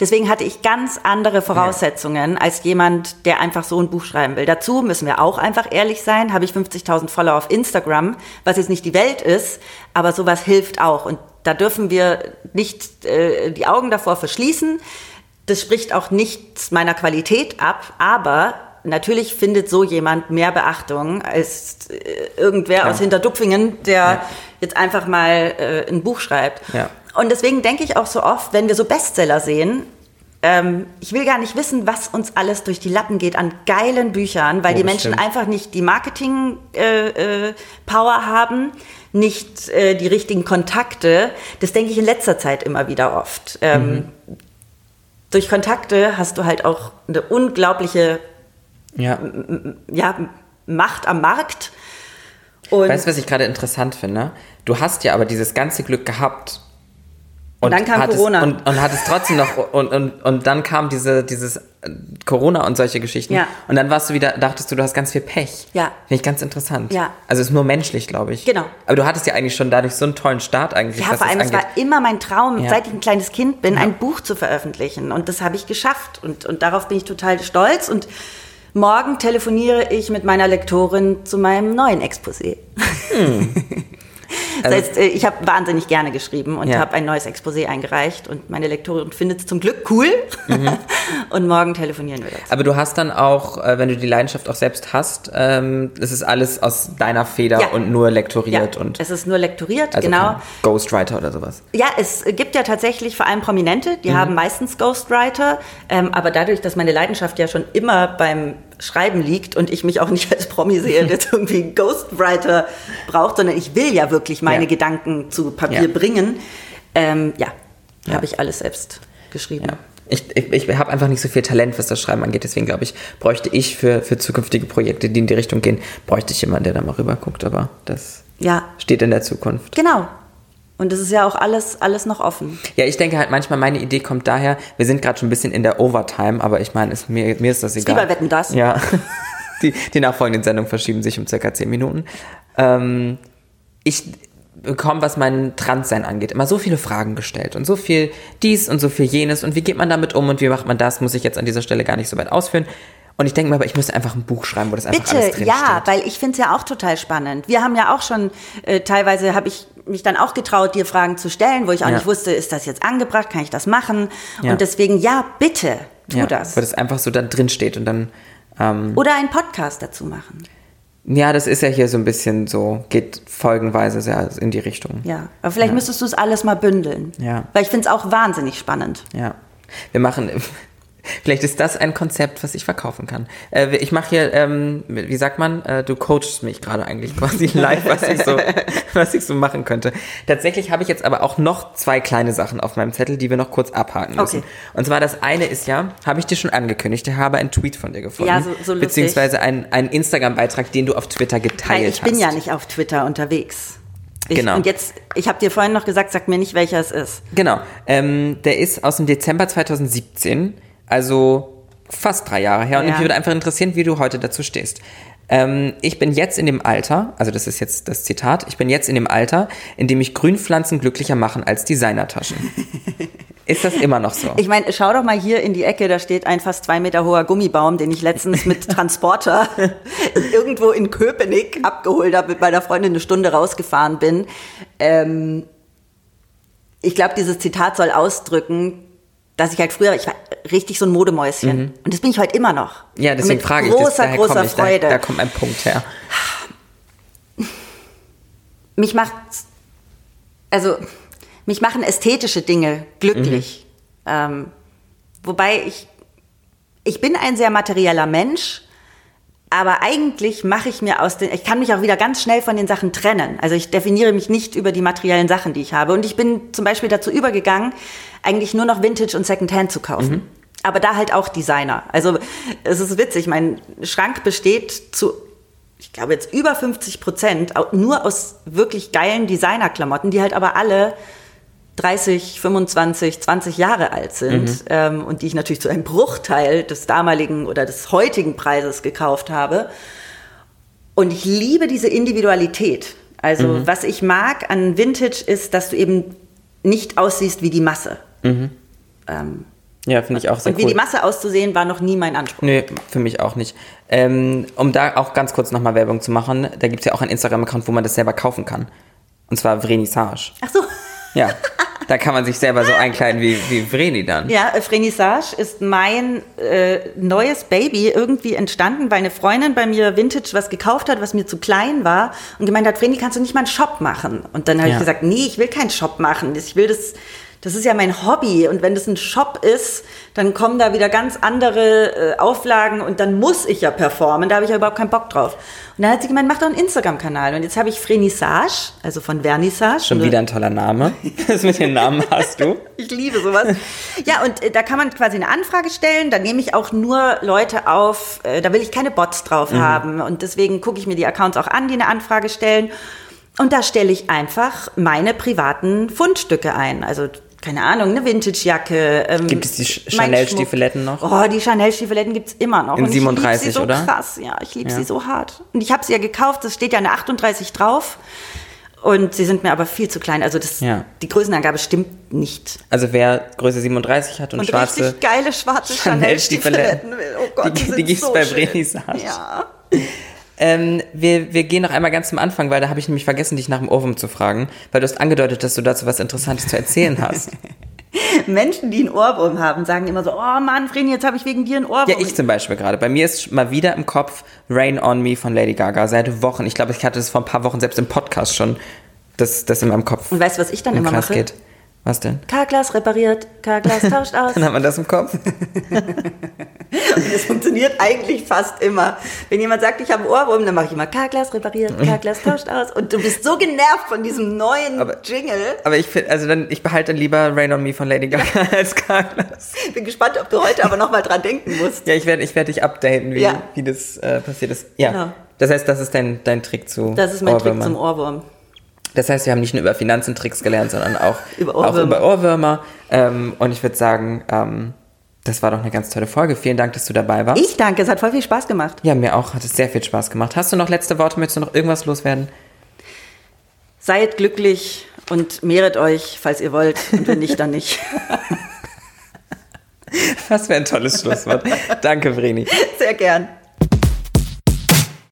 Deswegen hatte ich ganz andere Voraussetzungen ja. als jemand, der einfach so ein Buch schreiben will. Dazu müssen wir auch einfach ehrlich sein, habe ich 50.000 Follower auf Instagram, was jetzt nicht die Welt ist, aber sowas hilft auch. Und da dürfen wir nicht äh, die Augen davor verschließen. Das spricht auch nichts meiner Qualität ab, aber natürlich findet so jemand mehr Beachtung als äh, irgendwer ja. aus Hinterdupfingen, der ja. jetzt einfach mal äh, ein Buch schreibt. Ja. Und deswegen denke ich auch so oft, wenn wir so Bestseller sehen, ähm, ich will gar nicht wissen, was uns alles durch die Lappen geht an geilen Büchern, weil oh, die Menschen stimmt. einfach nicht die Marketing-Power äh, äh, haben, nicht äh, die richtigen Kontakte. Das denke ich in letzter Zeit immer wieder oft. Ähm, mhm durch Kontakte hast du halt auch eine unglaubliche ja. ja Macht am Markt. Und weißt du, was ich gerade interessant finde? Du hast ja aber dieses ganze Glück gehabt, und, dann kam Corona. Und, und hattest trotzdem noch, und, und, und dann kam diese, dieses äh, Corona und solche Geschichten. Ja. Und dann warst du wieder, dachtest du, du hast ganz viel Pech. Ja. Finde ich ganz interessant. Ja. Also ist nur menschlich, glaube ich. Genau. Aber du hattest ja eigentlich schon dadurch so einen tollen Start eigentlich. Ja, vor allem, es war immer mein Traum, ja. seit ich ein kleines Kind bin, ja. ein Buch zu veröffentlichen. Und das habe ich geschafft. Und, und darauf bin ich total stolz. Und morgen telefoniere ich mit meiner Lektorin zu meinem neuen Exposé. Hm. Das heißt, äh, ich habe wahnsinnig gerne geschrieben und ja. habe ein neues Exposé eingereicht und meine Lektorin findet es zum Glück cool. Mhm. und morgen telefonieren wir dazu. Aber du hast dann auch, äh, wenn du die Leidenschaft auch selbst hast, ähm, das ist alles aus deiner Feder ja. und nur lektoriert ja, und. Es ist nur lektoriert, also genau. Ghostwriter oder sowas. Ja, es gibt ja tatsächlich vor allem Prominente, die mhm. haben meistens Ghostwriter, ähm, aber dadurch, dass meine Leidenschaft ja schon immer beim Schreiben liegt und ich mich auch nicht als Promi sehe, der jetzt irgendwie Ghostwriter braucht, sondern ich will ja wirklich meine ja. Gedanken zu Papier ja. bringen. Ähm, ja, ja. habe ich alles selbst geschrieben. Ich, ich, ich habe einfach nicht so viel Talent, was das Schreiben angeht. Deswegen glaube ich, bräuchte ich für, für zukünftige Projekte, die in die Richtung gehen, bräuchte ich jemanden, der da mal rüber guckt. Aber das steht in der Zukunft. Genau. Und es ist ja auch alles, alles noch offen. Ja, ich denke halt manchmal, meine Idee kommt daher, wir sind gerade schon ein bisschen in der Overtime, aber ich meine, mir, mir ist das egal. Lieber wetten das. Ja. Die, die nachfolgenden Sendungen verschieben sich um circa zehn Minuten. Ähm, ich bekomme, was mein Transsein angeht, immer so viele Fragen gestellt und so viel dies und so viel jenes und wie geht man damit um und wie macht man das, muss ich jetzt an dieser Stelle gar nicht so weit ausführen. Und ich denke mir aber, ich müsste einfach ein Buch schreiben, wo das einfach Bitte, alles drin ja, weil ich finde es ja auch total spannend. Wir haben ja auch schon, äh, teilweise habe ich mich dann auch getraut, dir Fragen zu stellen, wo ich auch ja. nicht wusste, ist das jetzt angebracht, kann ich das machen? Ja. Und deswegen, ja, bitte, tu ja, das. Wo das einfach so da drin steht und dann, ähm, Oder einen Podcast dazu machen. ja, das ist ja hier so ein bisschen so, geht folgenweise sehr in die Richtung. Ja, aber vielleicht müsstest du es alles mal bündeln. Ja. Weil ich finde es auch wahnsinnig spannend. Ja. Wir machen, vielleicht ist das ein Konzept, was ich verkaufen kann. Äh, ich mache hier, ähm, wie sagt man, äh, du coachst mich gerade eigentlich quasi live, was ich, so, was ich so machen könnte. Tatsächlich habe ich jetzt aber auch noch zwei kleine Sachen auf meinem Zettel, die wir noch kurz abhaken müssen. Okay. Und zwar das eine ist ja, habe ich dir schon angekündigt, ich habe einen Tweet von dir gefunden. Ja, so- so lustig. Beziehungsweise einen, einen Instagram-Beitrag, den du auf Twitter geteilt Weil ich bin hast. ja nicht auf Twitter unterwegs. Ich, Genau. Und jetzt, ich habe dir vorhin noch gesagt, sag mir nicht, welcher es ist. Genau. Ähm, der ist aus dem Dezember 2017, also fast drei Jahre her. Und Ja. mich würde einfach interessieren, wie du heute dazu stehst. Ähm, ich bin jetzt in dem Alter, also das ist jetzt das Zitat, ich bin jetzt in dem Alter, in dem mich Grünpflanzen glücklicher machen als Designertaschen. ist das immer noch so? Ich meine, schau doch mal hier in die Ecke, da steht ein fast zwei Meter hoher Gummibaum, den ich letztens mit Transporter irgendwo in Köpenick abgeholt habe, mit meiner Freundin eine Stunde rausgefahren bin. Ähm, ich glaube, dieses Zitat soll ausdrücken, dass ich halt früher, ich war richtig so ein Modemäuschen. Und das bin ich heute immer noch. ja, deswegen mit frage ich. großer, das, daher großer ich, Freude. Da, da kommt ein Punkt her. mich macht, also mich machen ästhetische Dinge glücklich. Ähm, wobei ich, ich bin ein sehr materieller Mensch, aber eigentlich mache ich mir aus den, ich kann mich auch wieder ganz schnell von den Sachen trennen. Also ich definiere mich nicht über die materiellen Sachen, die ich habe. Und ich bin zum Beispiel dazu übergegangen, eigentlich nur noch Vintage und Secondhand zu kaufen. Aber da halt auch Designer. Also es ist witzig, mein Schrank besteht zu ich glaube jetzt über 50 Prozent nur aus wirklich geilen Designerklamotten, die halt aber alle 30, 25, 20 Jahre alt sind ähm, und die ich natürlich zu einem Bruchteil des damaligen oder des heutigen Preises gekauft habe. Und ich liebe diese Individualität. Also was ich mag an Vintage ist, dass du eben nicht aussiehst wie die Masse. Ähm, Ja, finde ich auch sehr und wie cool. die Masse auszusehen, war noch nie mein Anspruch. Nee, für mich auch nicht. Ähm, um da auch ganz kurz nochmal Werbung zu machen, da gibt es ja auch einen Instagram-Account, wo man das selber kaufen kann. Und zwar Vrenissage. Ach so. Ja, da kann man sich selber so einkleiden wie, wie Vreni dann. Ja, äh, Vernissage ist mein äh, neues Baby irgendwie entstanden, weil eine Freundin bei mir Vintage was gekauft hat, was mir zu klein war und gemeint hat, Vreni, kannst du nicht mal einen Shop machen? Und dann habe Ja. ich gesagt, nee, ich will keinen Shop machen. Ich will das, das ist ja mein Hobby. Und wenn das ein Shop ist, dann kommen da wieder ganz andere äh, Auflagen und dann muss ich ja performen. Da habe ich ja überhaupt keinen Bock drauf. Und dann hat sie gemeint, mach doch einen Instagram-Kanal. Und jetzt habe ich Vernissage, also von Vernissage. Schon wieder ein toller Name. Das mit den Namen hast du. Ich liebe sowas. Ja, und äh, da kann man quasi eine Anfrage stellen. Da nehme ich auch nur Leute auf, äh, da will ich keine Bots drauf Mhm. haben. Und deswegen gucke ich mir die Accounts auch an, die eine Anfrage stellen. Und da stelle ich einfach meine privaten Fundstücke ein. Also, keine Ahnung, eine Vintage-Jacke. Ähm, Gibt es die Chanel-Stiefeletten noch? Oh, die Chanel-Stiefeletten gibt es immer noch. In Und ich lieb 37, sie so oder? krass. Ja, ich liebe Ja. sie so hart. Und ich habe sie ja gekauft, es steht ja eine 38 drauf. Und sie sind mir aber viel zu klein. Also das, Ja. die Größenangabe stimmt nicht. Also wer Größe 37 hat und, Und schwarze richtig geile schwarze Chanel-Stiefeletten. Chanel-Stiefeletten will. Oh Gott, Die- die, die sind gibt's so bei. Vernissage. Ja. Ähm, wir, wir gehen noch einmal ganz zum Anfang, weil da habe ich nämlich vergessen, dich nach dem Ohrwurm zu fragen, weil du hast angedeutet, dass du dazu was Interessantes zu erzählen hast. Menschen, die einen Ohrwurm haben, sagen immer so, oh Mann, Vreni, jetzt habe ich wegen dir einen Ohrwurm. ja, ich zum Beispiel gerade. Bei mir ist mal wieder im Kopf Rain on Me von Lady Gaga seit Wochen. Ich glaube, ich hatte das vor ein paar Wochen selbst im Podcast schon, dass das in meinem Kopf Und weißt du, was ich dann im immer Kreis mache? geht. Was denn? Karglas repariert, Karglas tauscht aus. Dann hat man das im Kopf. Und das funktioniert eigentlich fast immer. Wenn jemand sagt, ich habe einen Ohrwurm, dann mache ich immer Karglas repariert, Karglas tauscht aus. Und du bist so genervt von diesem neuen Aber- Jingle. Aber ich finde, also dann, ich behalte dann lieber Rain on Me von Lady Gaga als Carglass. Bin gespannt, ob du heute aber nochmal dran denken musst. Ja, ich werde ich werd dich updaten, wie, Ja. wie das äh, passiert ist. Ja. Genau. Das heißt, das ist dein, dein Trick zu Das ist mein Trick Ohrwürmern. zum Ohrwurm. Das heißt, wir haben nicht nur über Finanzen Tricks gelernt, sondern auch Über auch Ohrwürmer. über Ohrwürmer. Ähm, und ich würde sagen, ähm, das war doch eine ganz tolle Folge. Vielen Dank, dass du dabei warst. Ich danke, es hat voll viel Spaß gemacht. Ja, mir auch. Hat es sehr viel Spaß gemacht. Hast du noch letzte Worte? Möchtest du noch irgendwas loswerden? Seid glücklich und mehret euch, falls ihr wollt. Und wenn nicht, dann nicht. Das wäre ein tolles Schlusswort. Danke, Vreni. Sehr gern.